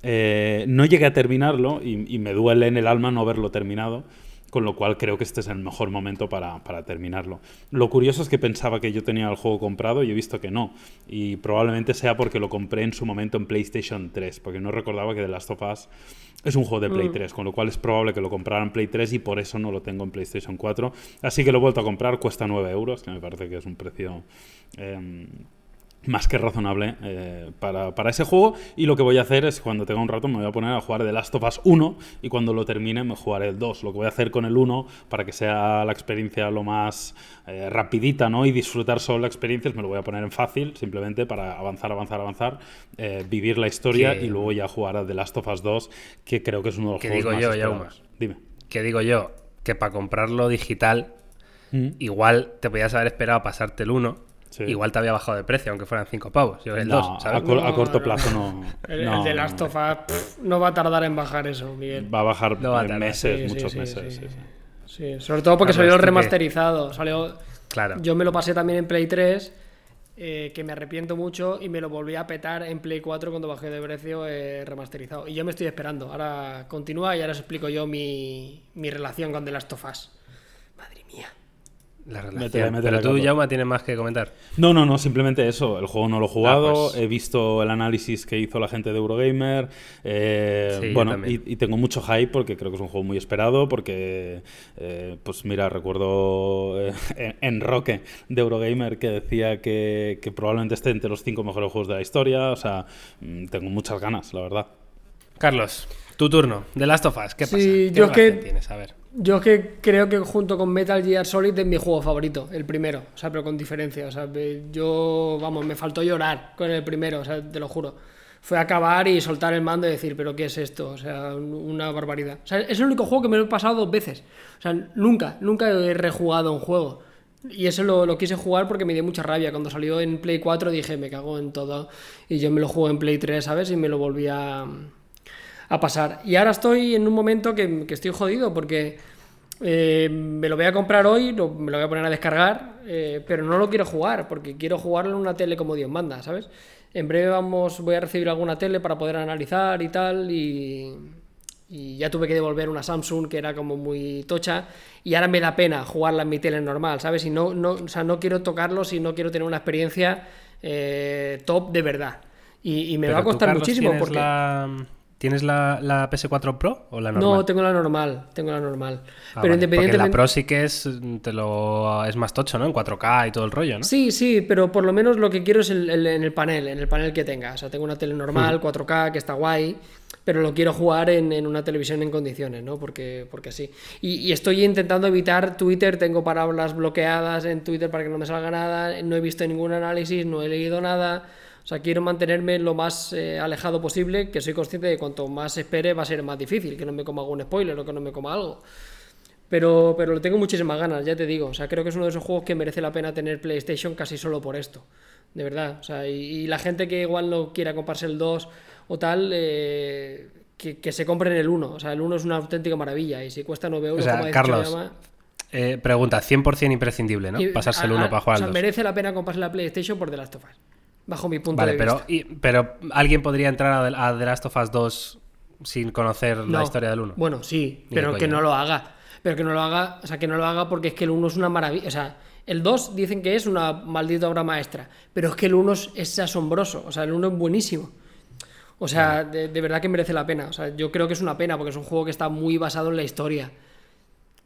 B: Eh, no llegué a terminarlo y, y me duele en el alma no haberlo terminado con lo cual creo que este es el mejor momento para, para terminarlo. Lo curioso es que pensaba que yo tenía el juego comprado y he visto que no, y probablemente sea porque lo compré en su momento en PlayStation 3, porque no recordaba que The Last of Us es un juego de Play 3, mm. con lo cual es probable que lo comprara en Play 3 y por eso no lo tengo en PlayStation 4. Así que lo he vuelto a comprar, cuesta 9 euros, que me parece que es un precio eh, más que razonable eh, para, para, ese juego. Y lo que voy a hacer es, cuando tenga un rato, me voy a poner a jugar The Last of Us 1 y cuando lo termine me jugaré el 2. Lo que voy a hacer con el 1, para que sea la experiencia lo más eh, rapidita ¿no? y disfrutar solo la experiencia, me lo voy a poner en fácil, simplemente para avanzar, avanzar, avanzar, eh, vivir la historia y luego ya jugar a The Last of Us 2, que creo que es uno de los juegos
A: digo
B: más
A: yo,
B: esperados. Dime.
A: Que digo yo, que para comprarlo digital, mm. igual te podías haber esperado a pasarte el 1 Igual te había bajado de precio, aunque fueran 5 pavos. Yo el
B: no, A, corto plazo no.
C: el, de Last of Us no va a tardar en bajar eso, Miguel.
B: Va a bajar en meses, muchos meses.
C: Sí, sobre todo porque salió remasterizado. Salió.
A: Claro.
C: Yo me lo pasé también en Play 3. Eh, que me arrepiento mucho y me lo volví a petar en Play 4 cuando bajé de precio eh, remasterizado. Y yo me estoy esperando. Ahora continúa y ahora os explico yo mi, mi relación con The Last of Us.
A: La relación. Pero tú, Jauma, tienes más que comentar.
B: No, no, no, simplemente eso. El juego no lo he jugado. Ah, pues. He visto el análisis que hizo la gente de Eurogamer. Eh, bueno, y, tengo mucho hype porque creo que es un juego muy esperado. Porque, eh, pues mira, recuerdo eh, en Roque de Eurogamer que decía que, probablemente esté entre los cinco mejores juegos de la historia. O sea, mm, tengo muchas ganas, la verdad.
A: Carlos, tu turno. The Last of Us, ¿qué pasa?
C: ¿Qué yo que tienes? A ver. Yo que creo que junto con Metal Gear Solid es mi juego favorito, el primero, o sea, pero con diferencia. O sea, yo, vamos, me faltó llorar con el primero, o sea, te lo juro. Fue acabar y soltar el mando y decir, pero ¿qué es esto? O sea, una barbaridad. O sea, es el único juego que me lo he pasado dos veces. O sea, nunca, nunca he rejugado un juego. Y eso lo, lo, quise jugar porque me dio mucha rabia. Cuando salió en Play 4 dije, me cago en todo. Y yo me lo juego en Play 3, ¿sabes? Y me lo volví a a pasar. Y ahora estoy en un momento que, estoy jodido porque eh, me lo voy a comprar hoy, me lo voy a poner a descargar, eh, pero no lo quiero jugar porque quiero jugarlo en una tele como Dios manda, ¿sabes? En breve vamos, voy a recibir alguna tele para poder analizar y tal y, y ya tuve que devolver una Samsung que era como muy tocha y ahora me da pena jugarla en mi tele normal, ¿sabes? Y no, no, o sea, no quiero tocarlo si no quiero tener una experiencia eh, top de verdad. Y, me va a costar muchísimo porque...
A: ¿Tienes la, PS4 Pro o la normal?
C: No, tengo la normal, tengo la normal.
A: Ah, pero independientemente... Porque la Pro sí que es, te lo, es más tocho, ¿no? En 4K y todo el rollo, ¿no?
C: Sí, sí, pero por lo menos lo que quiero es el, en el panel, en el panel que tenga. O sea, tengo una tele normal, 4K, que está guay, pero lo quiero jugar en, una televisión en condiciones, ¿no? Porque, porque sí. Y, y, estoy intentando evitar Twitter, tengo palabras bloqueadas en Twitter para que no me salga nada, no he visto ningún análisis, no he leído nada o sea, quiero mantenerme lo más eh, alejado posible, que soy consciente de que cuanto más espere va a ser más difícil, que no me coma algún spoiler o que no me coma algo. Pero, pero lo tengo muchísimas ganas, ya te digo. O sea, creo que es uno de esos juegos que merece la pena tener PlayStation casi solo por esto. De verdad. O sea, y, la gente que igual no quiera comprarse el 2 o tal, eh, que, se compren el 1. O sea, el 1 es una auténtica maravilla. Y si cuesta 9 euros,
A: o sea, Carlos, eh, pregunta, 100% imprescindible, ¿no? Pasarse el 1 para jugar. O sea,
C: merece la pena comprarse la PlayStation por The Last of Us bajo mi punto de
A: pero,
C: vista.
A: pero alguien podría entrar a, The Last of Us 2 sin conocer la historia del 1.
C: Bueno, sí, pero que no lo haga. Pero que no lo haga, o sea, que no lo haga porque es que el 1 es una maravilla. O sea, el 2 dicen que es una maldita obra maestra, pero es que el 1 es, asombroso. O sea, el 1 es buenísimo. O sea, de, de, verdad que merece la pena. O sea, yo creo que es una pena porque es un juego que está muy basado en la historia.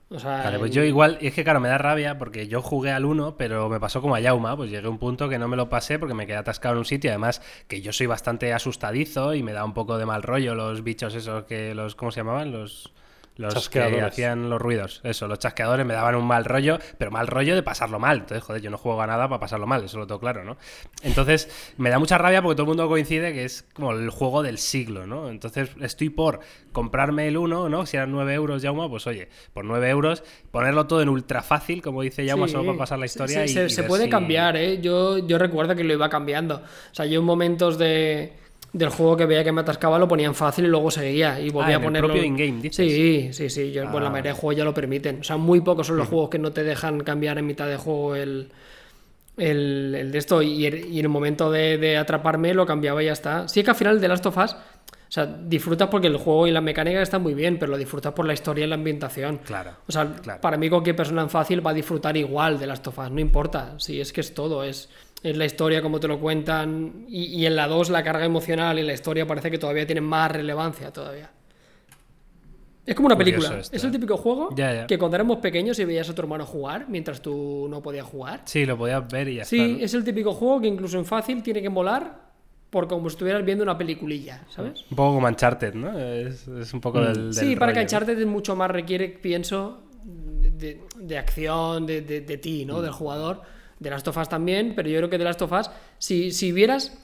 C: O sea,
A: pues yo igual, y es que claro, me da rabia porque yo jugué al 1, pero me pasó como a Yauma, pues llegué a un punto que no me lo pasé porque me quedé atascado en un sitio, además que yo soy bastante asustadizo y me da un poco de mal rollo los bichos esos que los, ¿cómo se llamaban? Los los que hacían los ruidos. Eso, los chasqueadores me daban un mal rollo, pero mal rollo de pasarlo mal. Entonces, joder, yo no juego a nada para pasarlo mal, eso lo tengo claro, ¿no? Entonces, me da mucha rabia porque todo el mundo coincide que es como el juego del siglo, ¿no? Entonces, estoy por comprarme el 1, ¿no? Si eran 9 euros, Yauma, pues oye, por 9 euros, ponerlo todo en ultra fácil, como dice Yauma, solo para pasar la historia. y,
C: se, puede cambiar, ¿eh? Yo, yo recuerdo que lo iba cambiando. O sea, yo en momentos de del juego que veía que me atascaba lo ponían fácil y luego seguía y volvía
A: ah,
C: a ponerlo.
A: El propio in-game,
C: Sí, sí, sí. Yo, pues la ah. mayoría de juegos ya lo permiten. O sea, muy pocos son los juegos que no te dejan cambiar en mitad de juego el, el, de esto. Y, en el momento de, atraparme lo cambiaba y ya está. Sí que al final de Last of Us, O sea, disfrutas porque el juego y la mecánica están muy bien, pero lo disfrutas por la historia y la ambientación.
A: Claro.
C: O sea,
A: claro.
C: para mí cualquier persona en fácil va a disfrutar igual de las tofas, no importa. Si es que es todo, es, es la historia como te lo cuentan. Y, y en la 2 la carga emocional y la historia parece que todavía tienen más relevancia todavía. Es como una película.
A: esto,
C: es el
A: ¿eh?
C: típico juego
A: Ya, ya.
C: que cuando éramos pequeños y veías a tu hermano jugar mientras tú no podías jugar.
A: Sí, lo podías ver y ya
C: Sí,
A: está. ¿no?
C: es el típico juego que incluso en fácil tiene que molar por como si estuvieras viendo una peliculilla, ¿sabes?
A: Un poco como Uncharted, ¿no? Es, es un poco del, del
C: Mm. Sí, para que. Uncharted es mucho más requiere, pienso, de, de acción, de, de- de ti,
A: Mm.
C: ¿no? Del jugador. De Last of Us también, pero yo creo que de Last of Us, si, si vieras...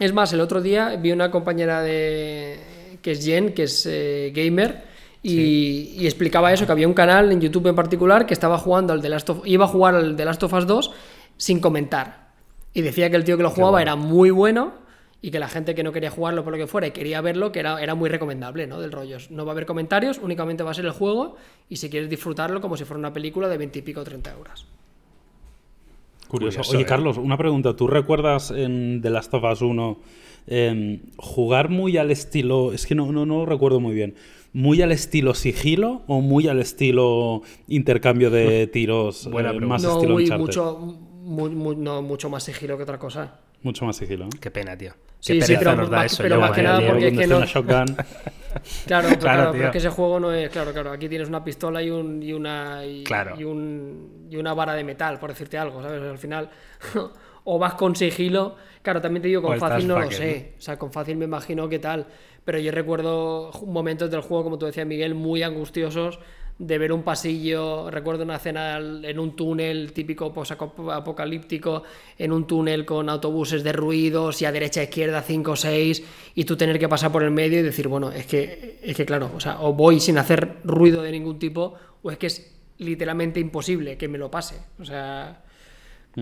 C: Es más, el otro día vi una compañera de que es Jen, que es eh, gamer, y, y explicaba eso, que había un canal en YouTube en particular que estaba jugando al The Last of... iba a jugar al The Last of Us 2 sin comentar. Y decía que el tío que lo jugaba era muy bueno y que la gente que no quería jugarlo por lo que fuera y quería verlo, que era, era muy recomendable, ¿no? Del rollo. No va a haber comentarios, únicamente va a ser el juego y si quieres disfrutarlo como si fuera una película de 20 y pico o 30 euros.
B: Curioso.
A: Curioso,
B: Oye,
A: ¿eh?
B: Carlos, una pregunta. ¿Tú recuerdas en The Last of Us 1 em, jugar muy al estilo. Es que no, no, no recuerdo muy bien. ¿Muy al estilo sigilo o muy al estilo intercambio de tiros
A: Buena
B: eh, más
C: no,
B: estilo
C: muy, mucho, muy- muy- no, mucho más sigilo que otra cosa.
B: Mucho más sigilo.
A: Qué pena, tío. Qué
C: Sí, sí,
A: pereza
C: pero
A: nos da
C: más-
A: eso.
C: pero
A: yo,
C: más que nada porque- es que no-. Claro, pero, claro,
A: tío.
C: pero es que ese juego no es. Claro, claro. Aquí tienes una pistola y, un, y una. Y,
A: Claro.
C: y, un, y una vara de metal, por decirte algo, ¿sabes? Al final. o vas con sigilo. Claro, también te digo, con fácil no lo sé. O sea, con fácil me imagino qué tal. Pero yo recuerdo momentos del juego, como tú decías, Miguel, muy angustiosos de ver un pasillo. Recuerdo una escena al- en un túnel típico apocalíptico, en un túnel con autobuses de ruidos y a derecha, izquierda, 5 o 6, y tú tener que pasar por el medio y decir, bueno, es que, es que claro, o sea, o voy sin hacer ruido de ningún tipo, o es que es literalmente imposible que me lo pase. O sea.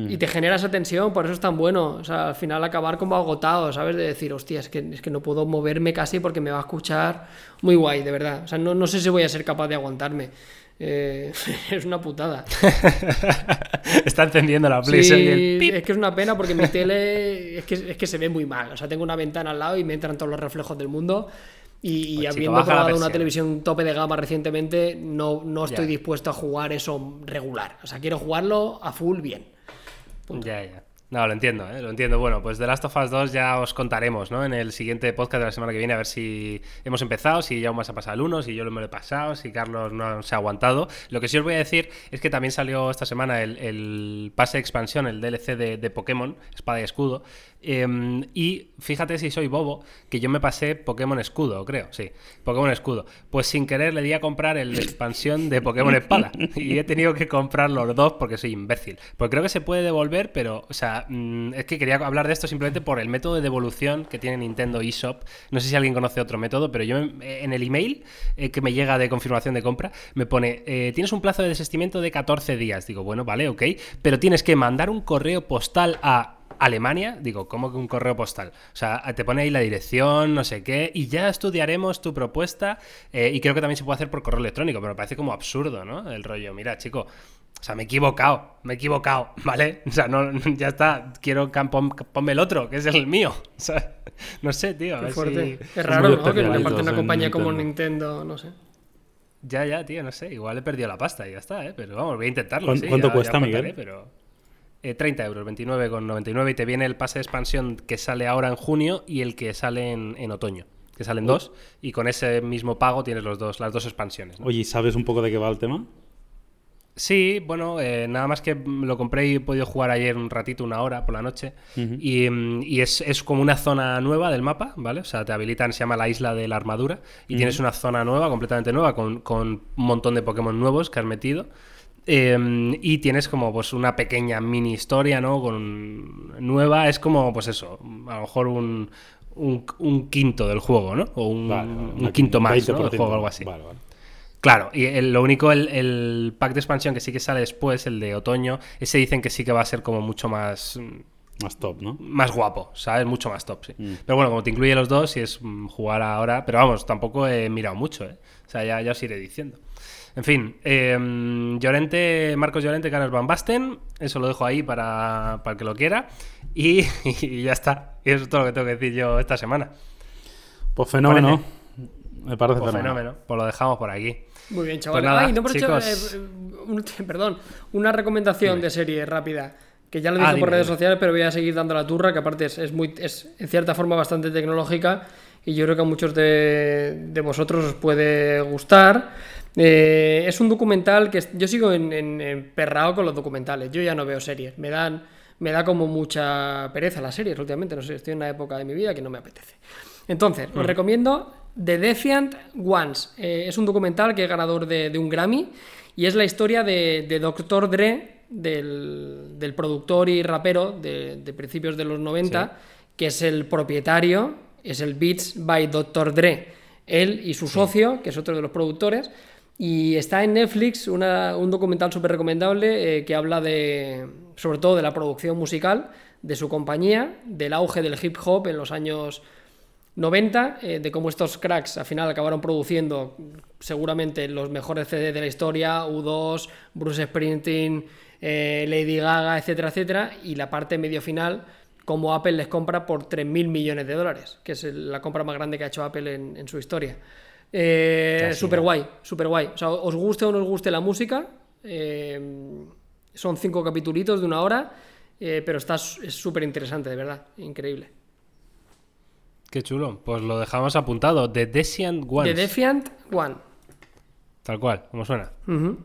C: Y te genera esa tensión, por eso es tan bueno. O sea, al final acabar como agotado, ¿sabes? De decir, hostia, es que, es que no puedo moverme casi porque me va a escuchar. Muy guay, de verdad. O sea, no, no sé si voy a ser capaz de aguantarme. Eh, es una putada.
A: Está encendiendo la
C: Sí,
A: PlayStation y el pip.
C: es que es una pena porque mi tele es que, es que se ve muy mal. O sea, tengo una ventana al lado y me entran todos los reflejos del mundo. Y, y
A: Pues,
C: habiendo probado una televisión tope de gama recientemente, no, no estoy
A: Ya.
C: dispuesto a jugar eso regular. O sea, quiero jugarlo a full bien.
A: Ya, ya. No, lo entiendo, ¿eh? lo entiendo. Bueno, pues The Last of Us 2 ya os contaremos, ¿no? En el siguiente podcast de la semana que viene, a ver si hemos empezado, si ya se ha pasado el 1, si yo lo he pasado, si Carlos no se ha aguantado. Lo que sí os voy a decir es que también salió esta semana el, el pase de expansión, el DLC de, de Pokémon, Espada y Escudo. Em, y fíjate si soy bobo, que yo me pasé Pokémon Escudo, creo, sí, Pokémon Escudo. Pues sin querer le di a comprar el expansión de Pokémon Espada. Y he tenido que comprar los dos porque soy imbécil. Porque creo que se puede devolver, pero, o sea, mm, es que quería hablar de esto simplemente por el método de devolución que tiene Nintendo eShop. No sé si alguien conoce otro método, pero yo en el email eh, que me llega de confirmación de compra me pone, eh, tienes un plazo de desistimiento de 14 días. Digo, bueno, vale, ok, pero tienes que mandar un correo postal a Alemania, digo, ¿cómo que un correo postal? O sea, te pone ahí la dirección, no sé qué, y ya estudiaremos tu propuesta. eh, y creo que también se puede hacer por correo electrónico, pero me parece como absurdo, ¿no? El rollo, mira, chico, o sea, me he equivocado, me he equivocado, ¿vale? O sea, no, ya está, quiero que pon- ponme el otro, que es el mío. O sea, no sé, tío.
C: Qué fuerte.
A: si-
C: Es raro, ¿no? Que le
B: especialitos
C: parte una compañía como
B: Nintendo.
C: Nintendo, no sé.
A: Ya, ya, tío, no sé, igual he perdido la pasta y ya está, ¿eh? Pero vamos, voy a intentarlo.
B: ¿Cuán-
A: sí,
B: cuánto
A: ya- ya
B: cuesta,
A: os contaré,
B: Miguel?
A: Pero... Eh, 30 euros, 29,99 y te viene el pase de expansión que sale ahora en junio y el que sale en, en otoño, que salen dos y con ese mismo pago tienes los dos, las dos expansiones. ¿no?
B: Oye, ¿sabes un poco de qué va el tema?
A: Sí, bueno, eh, nada más que lo compré y he podido jugar ayer un ratito, una hora por la noche. Y, mm, y es, es como una zona nueva del mapa, ¿vale? O sea, te habilitan, se llama la isla de la armadura. Y tienes una zona nueva, completamente nueva, con, con un montón de Pokémon nuevos que has metido. Eh, y tienes como pues una pequeña mini historia, ¿no? Con nueva, es como pues eso, a lo mejor un, un, un quinto del juego, ¿no? O un,
B: Vale, vale,
A: un quinto más, ¿no?
B: 20%.
A: Del juego, algo así.
B: Vale, vale.
A: Claro, y el- lo único, el, el pack de expansión que sí que sale después, el de otoño, ese dicen que sí que va a ser como mucho más, mm,
B: Más top, ¿no?
A: más guapo, ¿sabes? Mucho más top, sí.
B: Mm.
A: Pero bueno, como te incluye los dos, y es mm, jugar ahora, pero vamos, tampoco he mirado mucho, ¿eh? O sea, ya, ya os iré diciendo. En fin, eh, Llorente, Marcos Llorente, Carlos Van Basten, eso lo dejo ahí para, para el que lo quiera. Y, y ya está. Y eso es todo lo que tengo que decir yo esta semana.
B: Pues fenómeno. Me parece
A: Pues
B: fenómeno.
A: fenómeno. Pues lo dejamos por aquí.
C: Muy bien, chaval.
A: Pues nada,
C: Ay, no hecho,
A: chicos.
C: eh, un- perdón, una recomendación de serie rápida. Que ya lo dije
A: Ah, dime,
C: por redes
A: dime.
C: sociales, pero voy a seguir dando la turra, que aparte es, es muy, es en cierta forma bastante tecnológica y yo creo que a muchos de, de vosotros os puede gustar. Eh, es un documental que yo sigo en, en- emperrado con los documentales. Yo ya no veo series. Me dan, me da como mucha pereza las series últimamente. No sé, estoy en una época de mi vida que no me apetece. Entonces, os recomiendo The Defiant Ones. Eh, es un documental que es ganador de, de un Grammy y es la historia de, de Dr. Dre, del, del productor y rapero de, de principios de los 90, que es el propietario, es el Beats by Dr. Dre. Él y su socio, que es otro de los productores. Y está en Netflix una- un documental súper recomendable eh, que habla de, sobre todo de la producción musical de su compañía, del auge del hip hop en los años 90, eh, de cómo estos cracks al final acabaron produciendo seguramente los mejores CD de la historia, U2, Bruce Springsteen, eh, Lady Gaga, etcétera, etcétera, y la parte medio final, como Apple les compra por 3.000 millones de dólares, que es la compra más grande que ha hecho Apple en, en su historia. Eh, super guay, super guay. O sea, os guste o no os guste la música, eh, son cinco capitulitos de una hora, pero está es súper interesante, de verdad, increíble.
A: Qué chulo. Pues lo dejamos apuntado. The Defiant Ones.
C: The Defiant One.
A: Tal cual, como suena.
C: Ujú.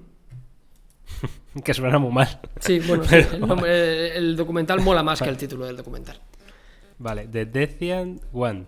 A: que suena muy mal.
C: Sí, bueno, sí, el, nombre- el documental mola más que el título del documental.
A: Vale, The Defiant One.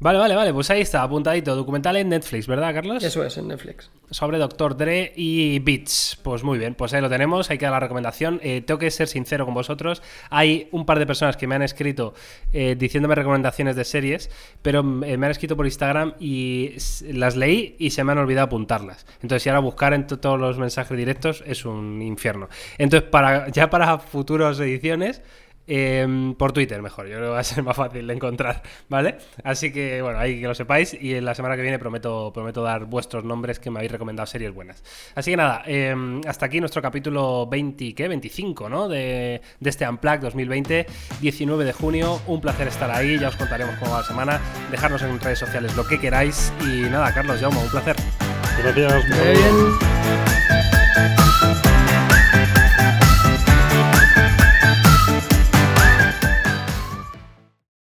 A: Vale, vale, vale, pues ahí está, apuntadito. Documental en Netflix, ¿verdad, Carlos?
C: Eso es, en Netflix.
A: Sobre Dr. Dre y Beats. Pues muy bien, pues ahí lo tenemos, ahí queda la recomendación. Eh, tengo que ser sincero con vosotros. Hay un par de personas que me han escrito eh, diciéndome recomendaciones de series, pero eh, me han escrito por Instagram y las leí y se me han olvidado apuntarlas. Entonces, si ahora buscar en to- todos los mensajes directos es un infierno. Entonces, para, ya para futuras ediciones. Eh, por Twitter mejor, yo creo que va a ser más fácil de encontrar, ¿vale? Así que bueno, ahí que lo sepáis y en la semana que viene prometo, prometo dar vuestros nombres que me habéis recomendado series buenas. Así que nada, eh, hasta aquí nuestro capítulo 20, ¿qué? 25, ¿no? De, de este Unplugged 2020, 19 de junio, un placer estar ahí, ya os contaremos cómo va la semana, dejarnos en redes sociales lo que queráis y nada, Carlos, Jaume, un placer.
B: Gracias.
C: Muy bien.